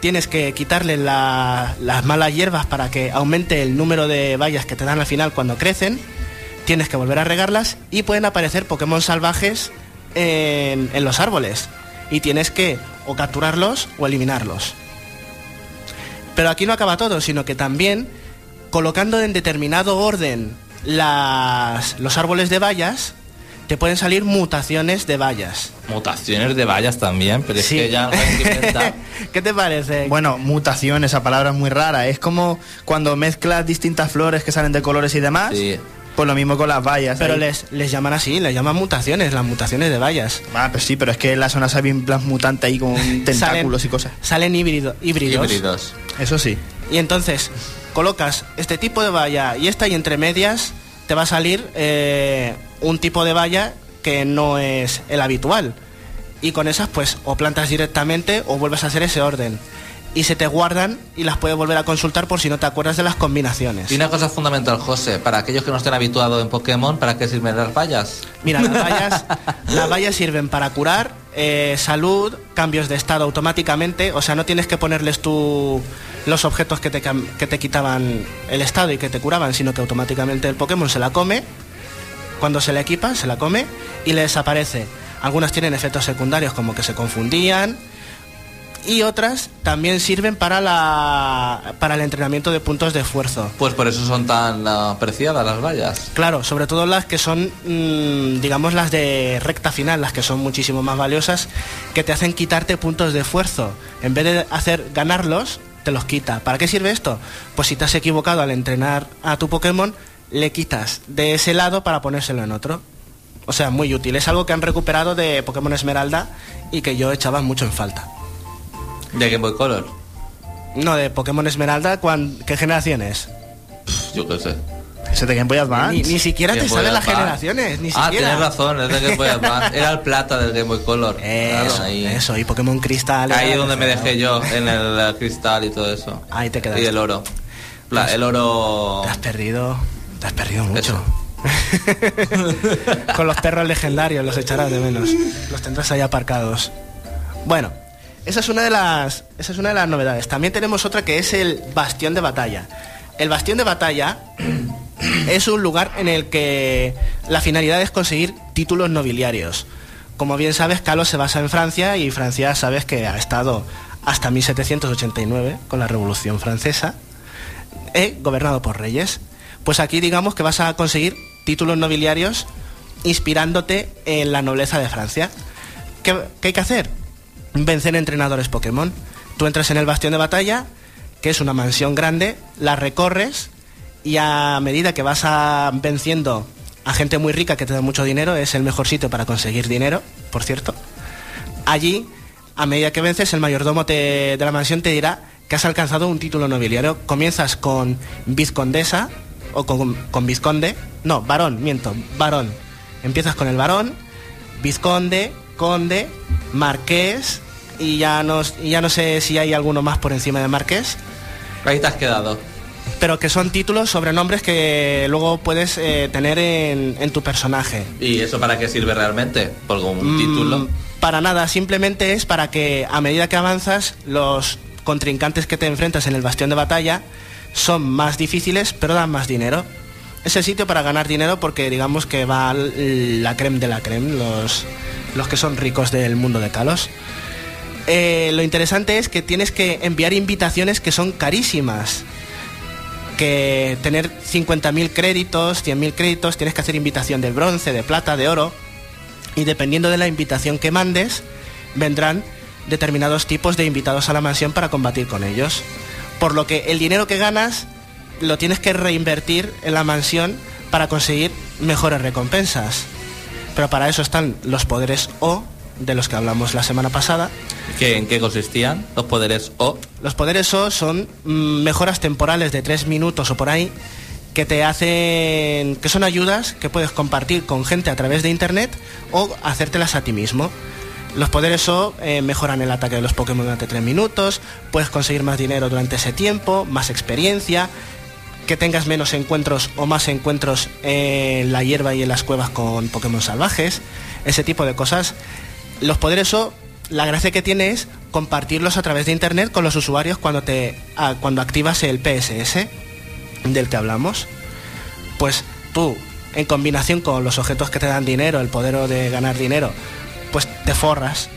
tienes que quitarle la- las malas hierbas para que aumente el número de vallas que te dan al final cuando crecen. Tienes que volver a regarlas y pueden aparecer Pokémon salvajes en, en los árboles. Y tienes que o capturarlos o eliminarlos. Pero aquí no acaba todo, sino que también colocando en determinado orden las, los árboles de vallas, te pueden salir mutaciones de vallas. Mutaciones de vallas también, pero es que ya no hay que inventar. ¿Qué te parece? Bueno, mutación, esa palabra es muy rara. Es como cuando mezclas distintas flores que salen de colores y demás. Sí. Pues lo mismo con las vallas. pero ahí. les, les llaman así, les llaman mutaciones, las mutaciones de vallas. Ah, pues sí, pero es que en la zona hay un plan mutante ahí con tentáculos Salen- y cosas. Salen híbrido- híbridos. Híbridos. Eso sí. Y entonces colocas este tipo de valla y esta y entre medias te va a salir eh, un tipo de valla que no es el habitual. Y con esas pues o plantas directamente o vuelves a hacer ese orden. y se te guardan y las puedes volver a consultar por si no te acuerdas de las combinaciones. Y una cosa fundamental, José, para aquellos que no estén habituados en Pokémon, ¿para qué sirven las vallas? Mira, las vallas, las vallas sirven para curar, eh, salud, cambios de estado automáticamente, o sea, no tienes que ponerles tú los objetos que te, que te quitaban el estado y que te curaban, sino que automáticamente el Pokémon se la come, cuando se le equipa, se la come y le desaparece. Algunas tienen efectos secundarios como que se confundían y otras también sirven para, la, para el entrenamiento de puntos de esfuerzo. Pues por eso son tan ah, preciadas las vallas. Claro, sobre todo las que son, mm, digamos, las de recta final, las que son muchísimo más valiosas, que te hacen quitarte puntos de esfuerzo. En vez de hacer ganarlos, te los quita. ¿Para qué sirve esto? Pues si te has equivocado al entrenar a tu Pokémon, le quitas de ese lado para ponérselo en otro. O sea, muy útil. Es algo que han recuperado de Pokémon Esmeralda y que yo echaba mucho en falta. De Game Boy Color. No, de Pokémon Esmeralda, ¿cuán- ¿qué generación es? Pff, Yo qué sé. Ese de Game Boy Advance. Ni, ni siquiera Game te Boy saben las Advance. generaciones, ni Ah, siquiera. tienes razón, es de Game Boy Advance. Era el plata del Game Boy Color. Claro, Eso, ahí. eso, y Pokémon Cristal. Ahí era es donde me dejé yo, en el eh, cristal y todo eso. Ahí te quedaste. Y el oro. La- el oro... Te has perdido, te has perdido mucho. Con los perros legendarios los echarás de menos. Los tendrás ahí aparcados. Bueno, esa es una de las, esa es una de las novedades. También tenemos otra que es el bastión de batalla. El bastión de batalla es un lugar en el que la finalidad es conseguir títulos nobiliarios. Como bien sabes, Kalos se basa en Francia y Francia sabes que ha estado hasta 1789 con la Revolución Francesa, eh, gobernado por reyes. Pues aquí digamos que vas a conseguir títulos nobiliarios inspirándote en la nobleza de Francia. ¿Qué, qué hay que hacer? Vencer entrenadores Pokémon. Tú entras en el bastión de batalla, que es una mansión grande, la recorres y a medida que vas a venciendo a gente muy rica que te da mucho dinero, es el mejor sitio para conseguir dinero, por cierto. Allí, a medida que vences, el mayordomo de la mansión te dirá que has alcanzado un título nobiliario. Comienzas con vizcondesa o con, con vizconde. No, varón, miento, varón. Empiezas con el varón, vizconde, conde, marqués y ya no, ya no sé si hay alguno más por encima de marqués Ahí te has quedado. pero que son títulos, sobrenombres que luego puedes eh, tener en, en tu personaje. ¿Y eso para qué sirve realmente? Por un Mm, título. Para nada, simplemente es para que a medida que avanzas, los contrincantes que te enfrentas en el bastión de batalla son más difíciles, pero dan más dinero. Es el sitio para ganar dinero porque digamos que va la creme de la creme, los, los que son ricos del mundo de Kalos. Eh, lo interesante es que tienes que enviar invitaciones que son carísimas. Que tener 50.000 créditos, 100.000 créditos, tienes que hacer invitación de bronce, de plata, de oro. Y dependiendo de la invitación que mandes, vendrán determinados tipos de invitados a la mansión para combatir con ellos. Por lo que el dinero que ganas lo tienes que reinvertir en la mansión para conseguir mejores recompensas. Pero para eso están los poderes O, de los que hablamos la semana pasada. ¿Qué- ¿En qué consistían los poderes O? Los poderes O son mm, mejoras temporales de 3 minutos o por ahí que te hacen que son ayudas que puedes compartir con gente a través de internet o hacértelas a ti mismo. Los poderes O eh, mejoran el ataque de los Pokémon durante 3 minutos, puedes conseguir más dinero durante ese tiempo, más experiencia, que tengas menos encuentros o más encuentros en la hierba y en las cuevas con Pokémon salvajes, ese tipo de cosas. Los poderes O, la gracia que tiene es compartirlos a través de internet con los usuarios cuando te ah, cuando activas el PSS del que hablamos. Pues tú, en combinación con los objetos que te dan dinero, el poder de ganar dinero, pues te forras.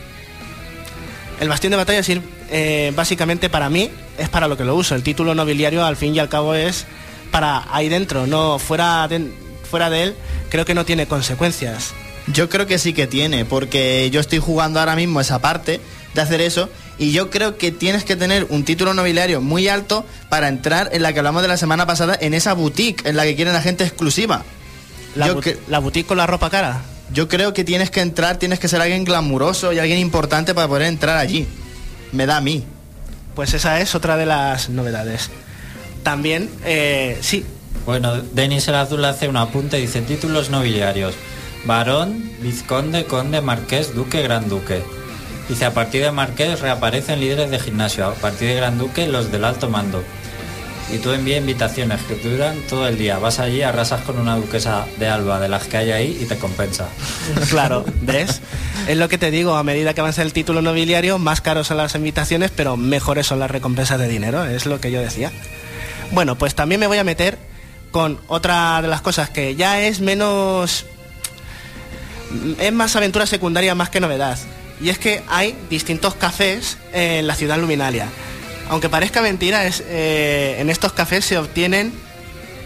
El bastión de batalla eh, básicamente para mí es para lo que lo uso. El título nobiliario al fin y al cabo es para ahí dentro, no fuera de, fuera de él, creo que no tiene consecuencias. Yo creo que sí que tiene, porque yo estoy jugando ahora mismo esa parte de hacer eso y yo creo que tienes que tener un título nobiliario muy alto para entrar en la que hablamos de la semana pasada, en esa boutique en la que quieren la gente exclusiva. La, Yo bu- que- la boutique con la ropa cara. Yo creo que tienes que entrar, tienes que ser alguien glamuroso y alguien importante para poder entrar allí. Me da a mí. Pues esa es otra de las novedades. También, eh, sí, Bueno, Denis el Azul hace un apunte, dice títulos nobiliarios. Varón, vizconde, conde, marqués, duque, gran duque. Dice, a partir de Marqués reaparecen líderes de gimnasio, a partir de Gran Duque los del alto mando. Y tú envías invitaciones que duran todo el día. Vas allí, arrasas con una duquesa de Alba de las que hay ahí y te compensa. Claro, ¿ves? Es lo que te digo, a medida que avanza el título nobiliario, más caros son las invitaciones, pero mejores son las recompensas de dinero, es lo que yo decía. Bueno, pues también me voy a meter con otra de las cosas que ya es menos... Es más aventura secundaria más que novedad. Y es que hay distintos cafés en la ciudad luminaria. Aunque parezca mentira, es, eh, en estos cafés se obtienen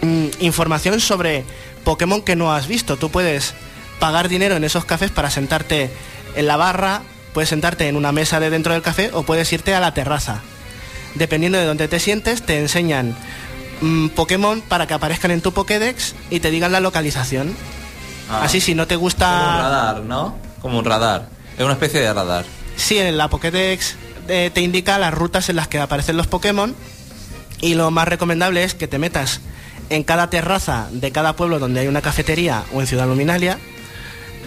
mm, información sobre Pokémon que no has visto. Tú puedes pagar dinero en esos cafés para sentarte en la barra, puedes sentarte en una mesa de dentro del café o puedes irte a la terraza. Dependiendo de dónde te sientes, te enseñan mm, Pokémon para que aparezcan en tu Pokédex y te digan la localización. Ah. Así si no te Como un gusta... radar, ¿no? Como un radar. Es una especie de radar. Sí, en la Pokédex eh, te indica las rutas en las que aparecen los Pokémon y lo más recomendable es que te metas en cada terraza de cada pueblo donde hay una cafetería o en Ciudad Luminalia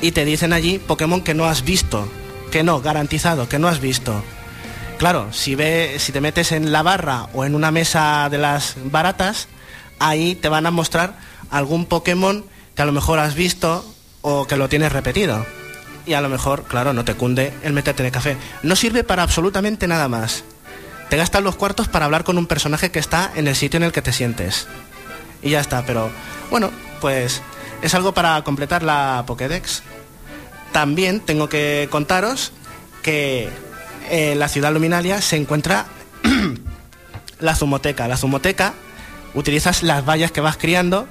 y te dicen allí Pokémon que no has visto, que no, garantizado, que no has visto. Claro, si, ve, si te metes en la barra o en una mesa de las baratas, ahí te van a mostrar algún Pokémon que a lo mejor has visto o que lo tienes repetido. Y a lo mejor, claro, no te cunde el meterte en el café. No sirve para absolutamente nada más. Te gastas los cuartos para hablar con un personaje que está en el sitio en el que te sientes. Y ya está, pero bueno, pues es algo para completar la Pokédex. También tengo que contaros que en la ciudad luminaria se encuentra la zumoteca. La zumoteca utilizas las vallas que vas criando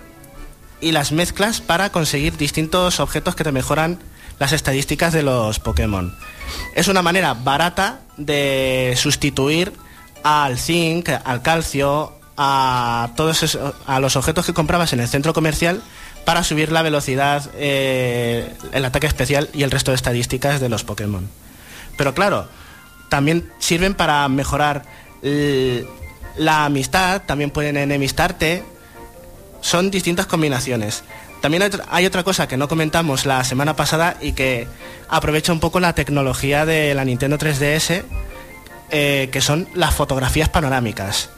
y las mezclas para conseguir distintos objetos que te mejoran las estadísticas de los Pokémon. Es una manera barata de sustituir al zinc, al calcio, a todos esos- a los objetos que comprabas en el centro comercial para subir la velocidad, eh, el ataque especial y el resto de estadísticas de los Pokémon. Pero claro, también sirven para mejorar l- la amistad, también pueden enemistarte. Son distintas combinaciones. También hay otra- hay otra cosa que no comentamos la semana pasada y que aprovecha un poco la tecnología de la Nintendo 3DS, eh, que son las fotografías panorámicas.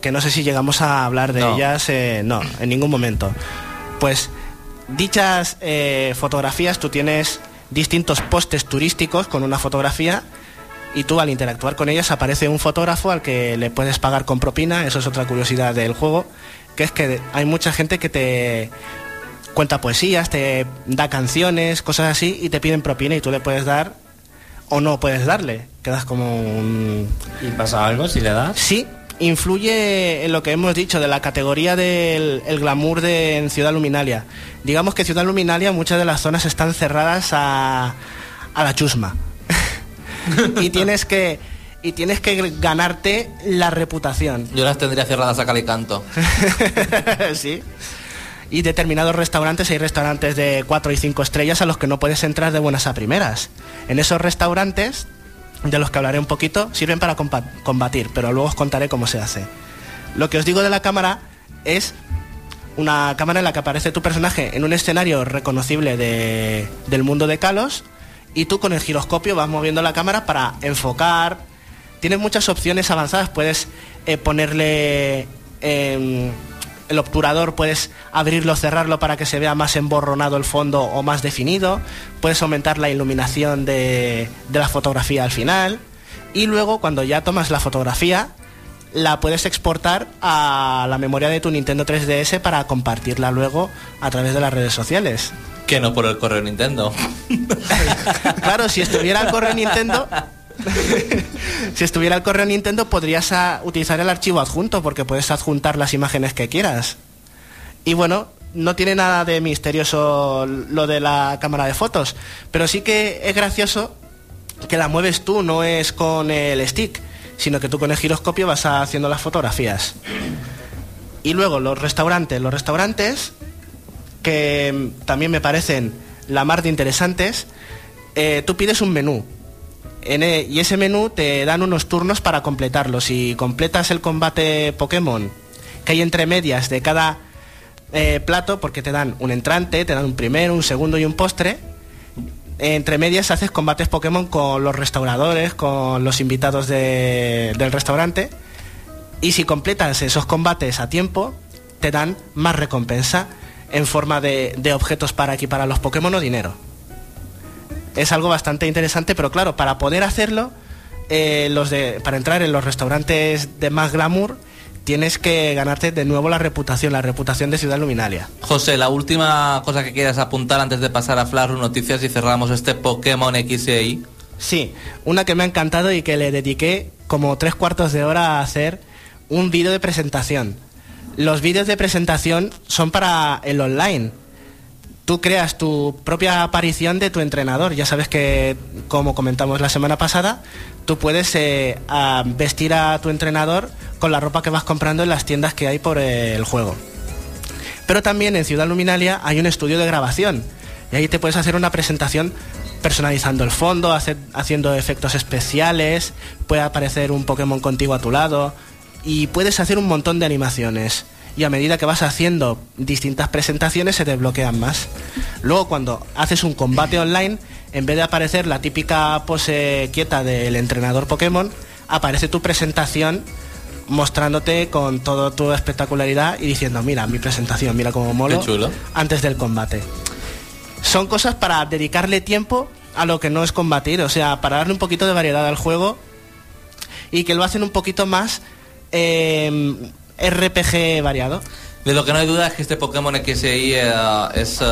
Que no sé si llegamos a hablar de No. ellas, eh, no, en ningún momento. Pues dichas eh, fotografías, tú tienes distintos postes turísticos con una fotografía y tú al interactuar con ellas aparece un fotógrafo al que le puedes pagar con propina, eso es otra curiosidad del juego, que es que hay mucha gente que te cuenta poesías, te da canciones, cosas así y te piden propina y tú le puedes dar o no puedes darle, quedas como un... ¿Y pasa algo si le das? Sí, influye en lo que hemos dicho de la categoría del el glamour de en Ciudad Luminalia. Digamos que Ciudad Luminalia muchas de las zonas están cerradas a, a la chusma. y tienes que y tienes que ganarte la reputación. Yo las tendría cerradas a cal y canto. sí. Y determinados restaurantes, hay restaurantes de 4 y 5 estrellas a los que no puedes entrar de buenas a primeras. En esos restaurantes, de los que hablaré un poquito, sirven para combatir, pero luego os contaré cómo se hace. Lo que os digo de la cámara es una cámara en la que aparece tu personaje en un escenario reconocible de- del mundo de Kalos y tú con el giroscopio vas moviendo la cámara para enfocar. Tienes muchas opciones avanzadas, puedes eh, ponerle em, el obturador, puedes abrirlo, cerrarlo para que se vea más emborronado el fondo o más definido, puedes aumentar la iluminación de, de la fotografía al final y luego cuando ya tomas la fotografía la puedes exportar a la memoria de tu Nintendo 3DS para compartirla luego a través de las redes sociales. Que no por el correo Nintendo. Claro, si estuviera el correo Nintendo, si estuviera el correo Nintendo podrías ah, utilizar el archivo adjunto porque puedes adjuntar las imágenes que quieras. Y bueno, no tiene nada de misterioso lo de la cámara de fotos, pero sí que es gracioso que la mueves tú, no es con el stick, sino que tú con el giroscopio vas haciendo las fotografías. Y luego los restaurantes, los restaurantes que también me parecen la mar de interesantes, eh, tú pides un menú. En e- y ese menú te dan unos turnos para completarlo. Si completas el combate Pokémon que hay entre medias de cada eh, plato, porque te dan un entrante, te dan un primero, un segundo y un postre, Entre medias haces combates Pokémon con los restauradores, con los invitados de- del restaurante. Y si completas esos combates a tiempo, te dan más recompensa en forma de, de objetos para equipar a los Pokémon o dinero. Es algo bastante interesante, pero claro, para poder hacerlo, eh, los de, para entrar en los restaurantes de más glamour, tienes que ganarte de nuevo la reputación, la reputación de Ciudad Luminaria. José, la última cosa que quieras apuntar antes de pasar a Flash Noticias y cerramos este Pokémon XY. Sí, una que me ha encantado y que le dediqué como tres cuartos de hora a hacer un vídeo de presentación. Los vídeos de presentación son para el online. Tú creas tu propia aparición de tu entrenador. Ya sabes que, como comentamos la semana pasada, tú puedes eh, vestir a tu entrenador con la ropa que vas comprando en las tiendas que hay por el juego. Pero también en Ciudad Luminalia hay un estudio de grabación y ahí te puedes hacer una presentación personalizando el fondo, haciendo efectos especiales, puede aparecer un Pokémon contigo a tu lado y puedes hacer un montón de animaciones. Y a medida que vas haciendo distintas presentaciones se desbloquean más. Luego cuando haces un combate online, en vez de aparecer la típica pose quieta del entrenador Pokémon, aparece tu presentación mostrándote con toda tu espectacularidad y diciendo, mira, mi presentación, mira cómo molo chulo. antes del combate. Son cosas para dedicarle tiempo a lo que no es combatir, o sea, para darle un poquito de variedad al juego y que lo hacen un poquito más eh, RPG variado. De lo que no hay duda es que este Pokémon XY eh, es eh,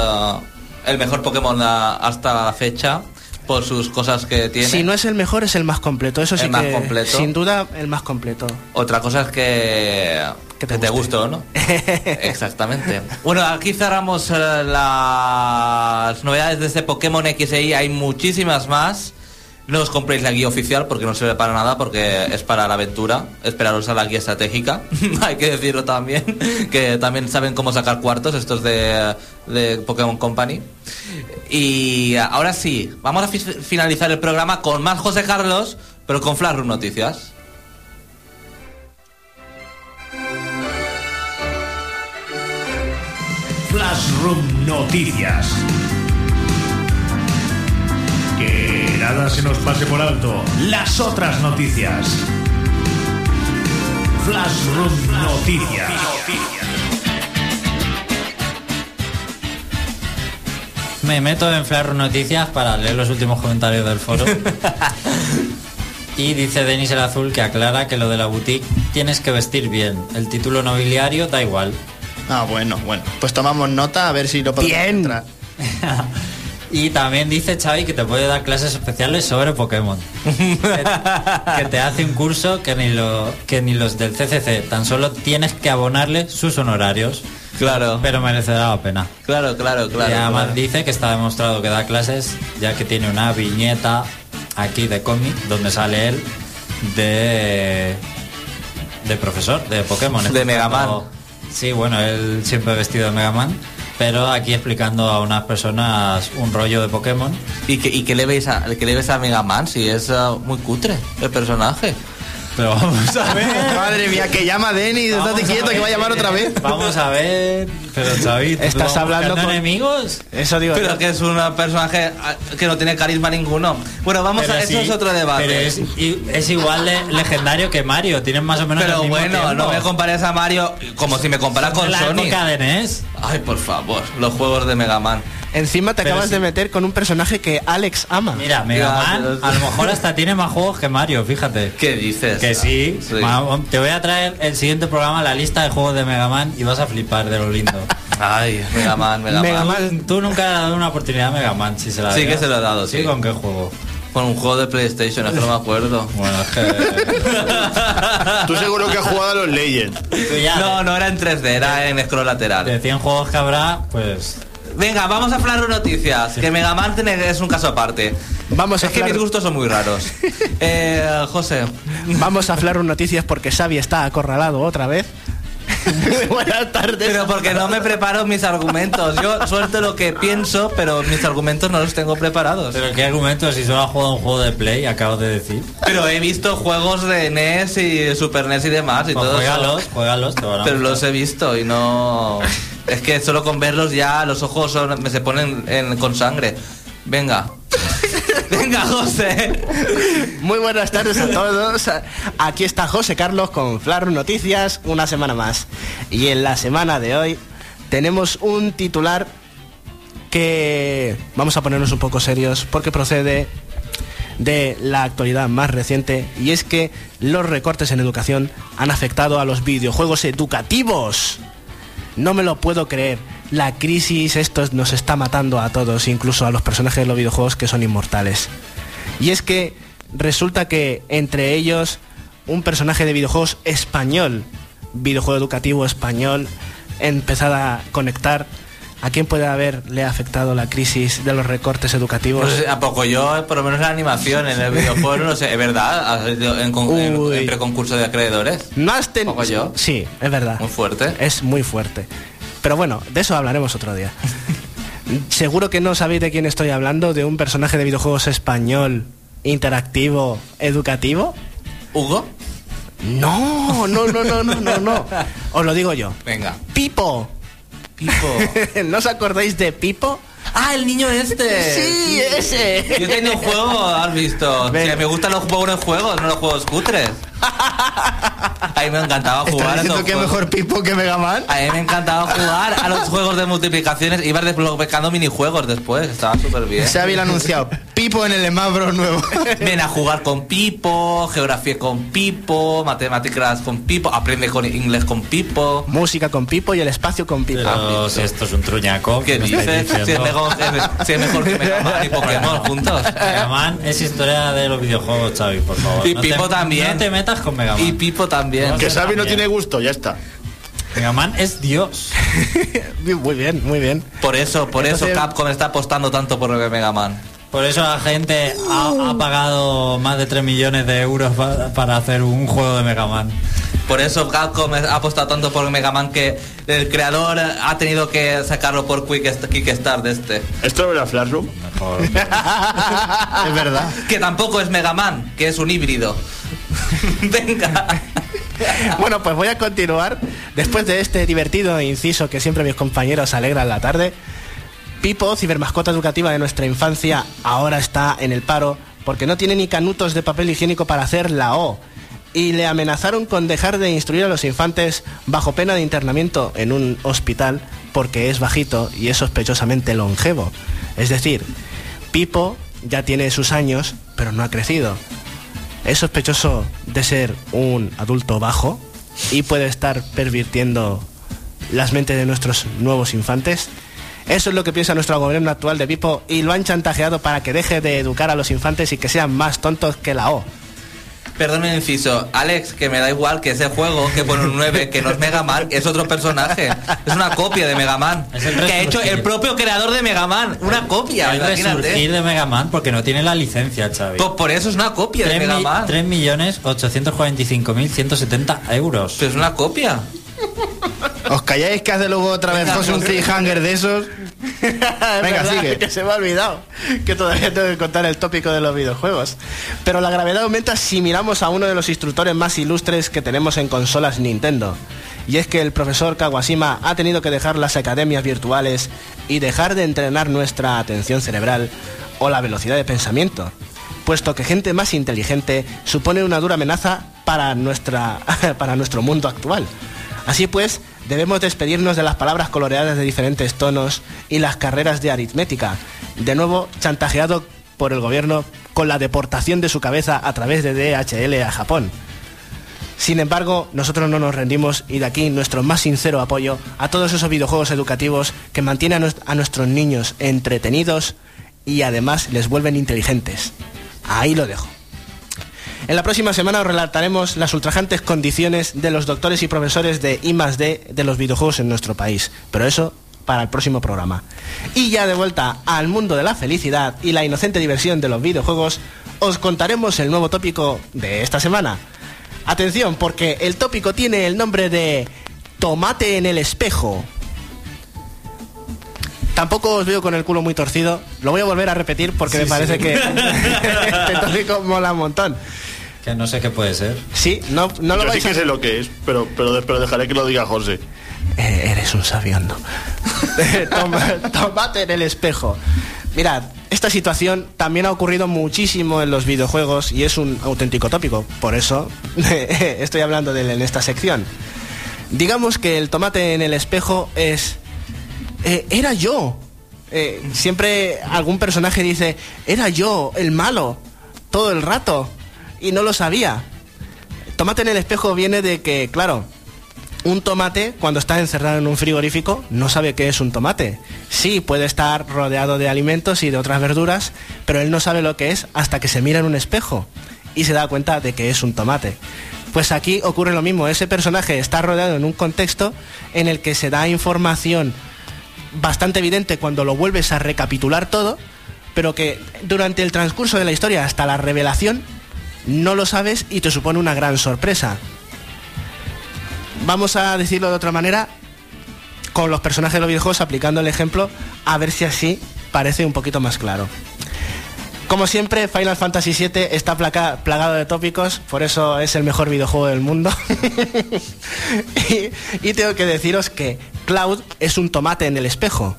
el mejor Pokémon eh, hasta la fecha por sus cosas que tiene. Si no es el mejor, es el más completo. Eso sí El más que, completo. sin duda, el más completo. Otra cosa es que, Que que te te, guste. gustó, ¿no? Exactamente. Bueno, aquí cerramos las novedades de este Pokémon XY. Hay muchísimas más. No os compréis la guía oficial porque no sirve para nada, porque es para la aventura. Esperaros a la guía estratégica. Hay que decirlo también, que también saben cómo sacar cuartos estos de, de Pokémon Company. Y ahora sí, vamos a fi- finalizar el programa con más José Carlos, pero con Flash Room Noticias. Flashroom Noticias. Nada se nos pase por alto. Las otras noticias. Flashroom Noticias. Me meto en Flash Noticias para leer los últimos comentarios del foro. y dice Denis el Azul que aclara que lo de la boutique tienes que vestir bien. El título nobiliario da igual. Ah, bueno, bueno. Pues tomamos nota a ver si lo podemos Bien. Y también dice Xavi que te puede dar clases especiales sobre Pokémon. que, que te hace un curso que ni, lo, que ni los del CCC. Tan solo tienes que abonarle sus honorarios. Claro. Pero merecerá la pena. Claro, claro, claro. y además claro. dice que está demostrado que da clases ya que tiene una viñeta aquí de cómic donde sale él de de profesor de Pokémon De Mega Man. sí bueno él siempre vestido de Mega Man pero aquí explicando a unas personas un rollo de Pokémon. ¿Y que, y que le veis a, que le ves a Mega Man si es uh, muy cutre el personaje? pero vamos a ver. Madre mía, que llama Denis, estate quieto que va a llamar otra vez. vamos a ver pero Xavi ¿tú Estás hablando con- enemigos Eso digo. Pero yo. que es un personaje ah, que no tiene carisma ninguno. Bueno, vamos Pero a... sí, Eso es otro debate. pero es, y- es igual de legendario que Mario tienen más o menos Pero el mismo bueno, tiempo. no me compares a Mario como si me comparas con la época de NES. Ay, por favor, los juegos de Mega Man. Encima te Pero acabas sí. de meter con un personaje que Alex ama. Mira, Mega Man a lo mejor hasta tiene más juegos que Mario, fíjate. ¿Qué dices? Que sí. Te voy a traer el siguiente programa la lista de juegos de Mega Man y vas a flipar de lo lindo. Ay, Mega Man, Mega, Mega Man. Man. Tú nunca has dado una oportunidad a Mega Man, si se la Sí que se lo he dado, sí. ¿con qué juego? Con un juego de PlayStation, es que no me acuerdo. Bueno, es que... Tú seguro que has jugado a los Legends. tú ya No, no era en 3D, era en scroll de, lateral. de 100 juegos que habrá, pues... Venga, vamos a hablar de noticias. Que Mega Man es un caso aparte. Vamos a es que hablar- mis gustos son muy raros. eh, José. Vamos a hablar un noticias porque Xavi está acorralado otra vez. Buenas tardes. Pero porque no me preparo mis argumentos. Yo suelto lo que pienso, pero mis argumentos no los tengo preparados. Pero qué argumento si solo has jugado un juego de Play, acabo de decir. Pero he visto juegos de NES y Super NES y demás y Pues todo eso. juégalos, juégalos, te van a Pero gustar. los he visto y no... Es que solo con verlos ya los ojos son- me se ponen en- con sangre. Venga. Venga, José. Muy buenas tardes a todos. Aquí está José Carlos con Flar Noticias una semana más. Y en la semana de hoy tenemos un titular que vamos a ponernos un poco serios porque procede de la actualidad más reciente y es que los recortes en educación han afectado a los videojuegos educativos. No me lo puedo creer. La crisis esto nos está matando a todos, incluso a los personajes de los videojuegos que son inmortales. Y es que resulta que entre ellos un personaje de videojuegos español, videojuego educativo español, empezado a conectar. ¿A quién puede haberle afectado la crisis de los recortes educativos? No sé, ¿A poco yo, por lo menos la animación en el videojuego, no sé, ¿es verdad? ¿Has ido En, con- en- Uy. en preconcurso de acreedores. No has tenido... ¿Poco yo? Sí, es verdad. Muy fuerte. Es muy fuerte. Pero bueno, de eso hablaremos otro día. Seguro que no sabéis de quién estoy hablando, de un personaje de videojuegos español, interactivo, educativo. ¿Hugo? No, no, no, no, no, no, no. Os lo digo yo. Venga. Pipo. Pipo. ¿No os acordáis de Pipo? ¡Ah, el niño este! Sí, ese. Yo tenía un juego, has visto. Me gustan los buenos juegos, no los juegos cutres. A mí me encantaba ¿Estás jugar a diciendo que juegos. mejor Pipo que Mega Man? A mí me encantaba jugar a los juegos de multiplicaciones. Ibas desbloqueando minijuegos después, estaba súper bien. Se había anunciado Pipo en el Smash Bros nuevo. Ven a jugar con Pipo, geografía con Pipo, matemáticas con Pipo, aprende con inglés con Pipo. Música con Pipo y el espacio con Pipo. Pero si esto es un truñaco, ¿Qué me estáis dices? Si es, mejor, si es mejor que Mega Man y Pokémon juntos. Mega Man es historia de los videojuegos, Xavi, por favor. Y No Pipo te- también. No te metas con Mega Man. Y Pipo también. Que Xavi no tiene gusto, ya está. Mega Man es Dios. Muy bien, muy bien. Por eso, por eso Capcom está apostando tanto por Mega Man. Por eso la gente ha, ha pagado más de 3 millones de euros pa- para hacer un juego de Mega Man. Por eso Capcom ha apostado tanto por Mega Man que el creador ha tenido que sacarlo por Quick Kickstarter de este. ¿Esto era Flash Room? Mejor. es verdad. Que tampoco es Mega Man, que es un híbrido. Venga. Bueno, pues voy a continuar. Después de este divertido inciso que siempre mis compañeros alegran la tarde, Pipo, cibermascota educativa de nuestra infancia, ahora está en el paro porque no tiene ni canutos de papel higiénico para hacer la O. Y le amenazaron con dejar de instruir a los infantes bajo pena de internamiento en un hospital porque es bajito y es sospechosamente longevo. Es decir, Pipo ya tiene sus años, pero no ha crecido es sospechoso de ser un adulto bajo y puede estar pervirtiendo las mentes de nuestros nuevos infantes. Eso es lo que piensa nuestro gobierno actual de Pipo y lo han chantajeado para que deje de educar a los infantes y que sean más tontos que la O. Perdón el inciso. Alex, que me da igual que ese juego que pone un 9, que no es Mega Man, es otro personaje. Es una copia de Mega Man. Que ha hecho el propio creador de Mega Man. Una copia, imagínate. de Mega Man porque no tiene la licencia, Xavi. Pues por eso es una copia de Mega Man. 3.845.170 euros. Pero es una copia. ¿Os calláis que hace luego otra vez José un cliffhanger de esos? Venga, sigue. Que se me ha olvidado que todavía tengo que contar el tópico de los videojuegos. Pero la gravedad aumenta si miramos a uno de los instructores más ilustres que tenemos en consolas Nintendo. Y es que el profesor Kawashima ha tenido que dejar las academias virtuales y dejar de entrenar nuestra atención cerebral o la velocidad de pensamiento, puesto que gente más inteligente supone una dura amenaza para, nuestra, para nuestro mundo actual. Así pues, debemos despedirnos de las palabras coloreadas de diferentes tonos y las carreras de aritmética, de nuevo chantajeado por el gobierno con la deportación de su cabeza a través de DHL a Japón. Sin embargo, nosotros no nos rendimos y de aquí nuestro más sincero apoyo a todos esos videojuegos educativos que mantienen a nues- a nuestros niños entretenidos y además les vuelven inteligentes. Ahí lo dejo. En la próxima semana os relataremos las ultrajantes condiciones de los doctores y profesores de I D de los videojuegos en nuestro país. Pero eso para el próximo programa. Y ya de vuelta al mundo de la felicidad y la inocente diversión de los videojuegos, os contaremos el nuevo tópico de esta semana. Atención, porque el tópico tiene el nombre de Tomate en el espejo. Tampoco os veo con el culo muy torcido. Lo voy a volver a repetir porque me parece que este tópico mola un montón. Que no sé qué puede ser. Sí, no, no lo Yo sí vais a... que sé lo que es, pero, pero, pero dejaré que lo diga José. Eh, eres un sabiondo. Toma- Tomate en el espejo. Mirad, Esta situación también ha ocurrido muchísimo en los videojuegos y es un auténtico tópico. Por eso estoy hablando de él en esta sección. Digamos que el tomate en el espejo es... eh, era yo. Eh, siempre algún personaje dice, era yo, el malo, todo el rato. Y no lo sabía. Tomate en el espejo viene de que, claro, un tomate, cuando está encerrado en un frigorífico, no sabe qué es un tomate. Sí, puede estar rodeado de alimentos y de otras verduras, pero él no sabe lo que es hasta que se mira en un espejo y se da cuenta de que es un tomate. Pues aquí ocurre lo mismo, ese personaje está rodeado en un contexto en el que se da información bastante evidente cuando lo vuelves a recapitular todo, pero que durante el transcurso de la historia hasta la revelación no lo sabes y te supone una gran sorpresa vamos a decirlo de otra manera, con los personajes de los videojuegos aplicando el ejemplo, a ver si así parece un poquito más claro. Como siempre, Final Fantasy VII está plagado de tópicos, por eso es el mejor videojuego del mundo. y, y tengo que deciros que Cloud es un tomate en el espejo.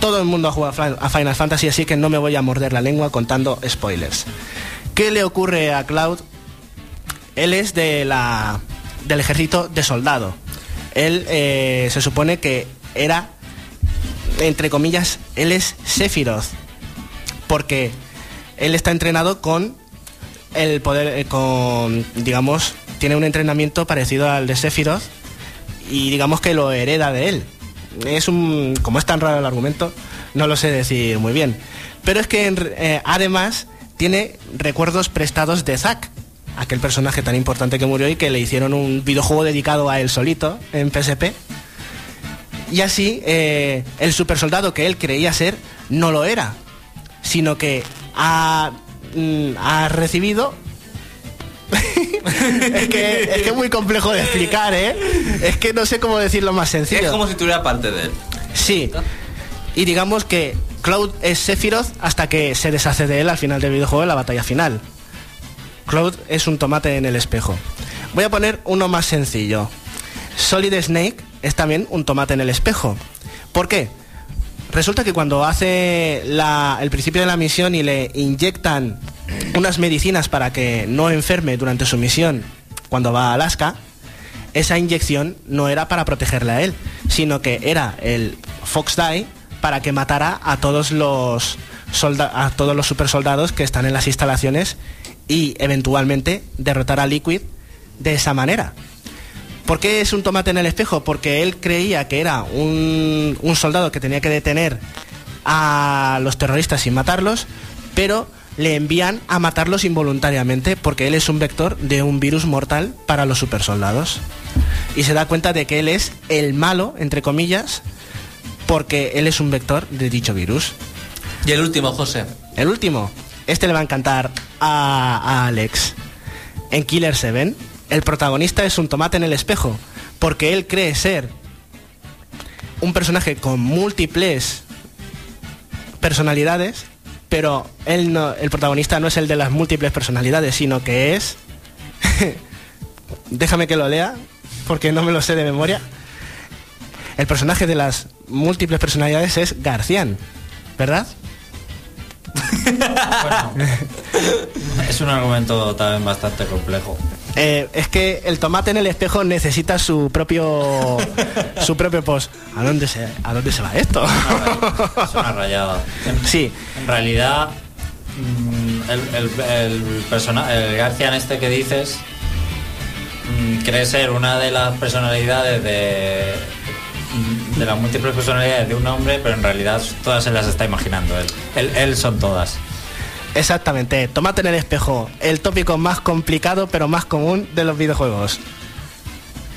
Todo el mundo ha jugado a Final Fantasy, así que no me voy a morder la lengua contando spoilers. ¿Qué le ocurre a Cloud? Él es de la, del ejército de soldado. Él eh, se supone que era, entre comillas, él es Sephiroth. Porque él está entrenado con el poder, eh, con, digamos, tiene un entrenamiento parecido al de Sephiroth y digamos que lo hereda de él. Es un, como es tan raro el argumento, no lo sé decir muy bien. Pero es que eh, además tiene recuerdos prestados de Zack, aquel personaje tan importante que murió y que le hicieron un videojuego dedicado a él solito en PSP. Y así eh, el super soldado que él creía ser no lo era, sino que ha, mm, ha recibido es, que, es que es muy complejo de explicar, ¿eh? Es que no sé cómo decirlo más sencillo. Es como si tuviera parte de él. Sí. Y digamos que Cloud es Sephiroth hasta que se deshace de él al final del videojuego en la batalla final. Cloud es un tomate en el espejo. Voy a poner uno más sencillo. Solid Snake es también un tomate en el espejo. ¿Por qué? Resulta que cuando hace el principio de la misión y le inyectan unas medicinas para que no enferme durante su misión cuando va a Alaska, esa inyección no era para protegerle a él, sino que era el Fox Die para que matara a todos los a todos los super soldados que están en las instalaciones y eventualmente derrotar a Liquid de esa manera. ¿Por qué es un tomate en el espejo? Porque él creía que era un, un soldado que tenía que detener a los terroristas sin matarlos, pero le envían a matarlos involuntariamente porque él es un vector de un virus mortal para los supersoldados. Y se da cuenta de que él es el malo, entre comillas, porque él es un vector de dicho virus. Y el último, José. El último, este le va a encantar a, a Alex. En Killer 7, el protagonista es un tomate en el espejo, porque él cree ser un personaje con múltiples personalidades, pero él no, el protagonista no es el de las múltiples personalidades, sino que es... Déjame que lo lea, porque no me lo sé de memoria. El personaje de las múltiples personalidades es Garcián, ¿verdad? Es un argumento también bastante complejo. Eh, es que el tomate en el espejo necesita su propio su propio post. ¿A dónde se a dónde se va esto? Es una rayada. Sí. en realidad, mm, el, el, el persona- el Garcian este que dices mm, cree ser una de las personalidades de de las múltiples personalidades de un hombre, pero en realidad todas se las está imaginando él. Él, él son todas. Exactamente, tomate en el espejo, el tópico más complicado pero más común de los videojuegos.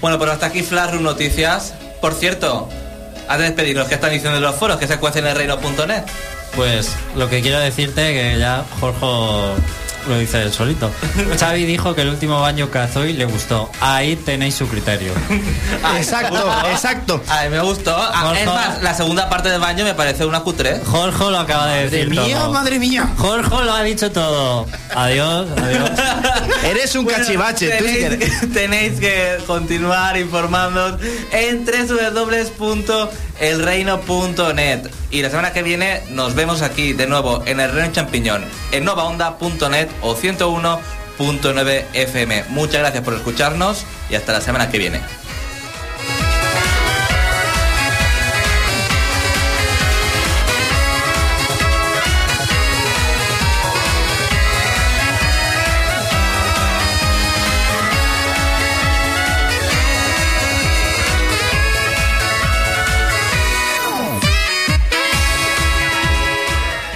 Bueno, pues hasta aquí Flash Room Noticias. Por cierto, antes de despedirnos, ¿qué están diciendo en los foros? Que se cuecen en el reino.net. Pues lo que quiero decirte que ya Jorge lo dice él solito. Xavi dijo que el último baño Kazoy le gustó. Ahí tenéis su criterio. Exacto, exacto. A mí me gustó. Ah, Jorge. es más, la segunda parte del baño me parece una cutre. Jorge lo acaba de Madre decir mía, todo. madre mía. Jorge lo ha dicho todo. Adiós, adiós. Eres un Bueno, cachivache. que tenéis, que, tenéis que continuar informándoos en www.elreino.net. Y la semana que viene nos vemos aquí de nuevo en el Reino Champiñón, en novaonda.net o 101.9 FM. Muchas gracias por escucharnos y hasta la semana que viene.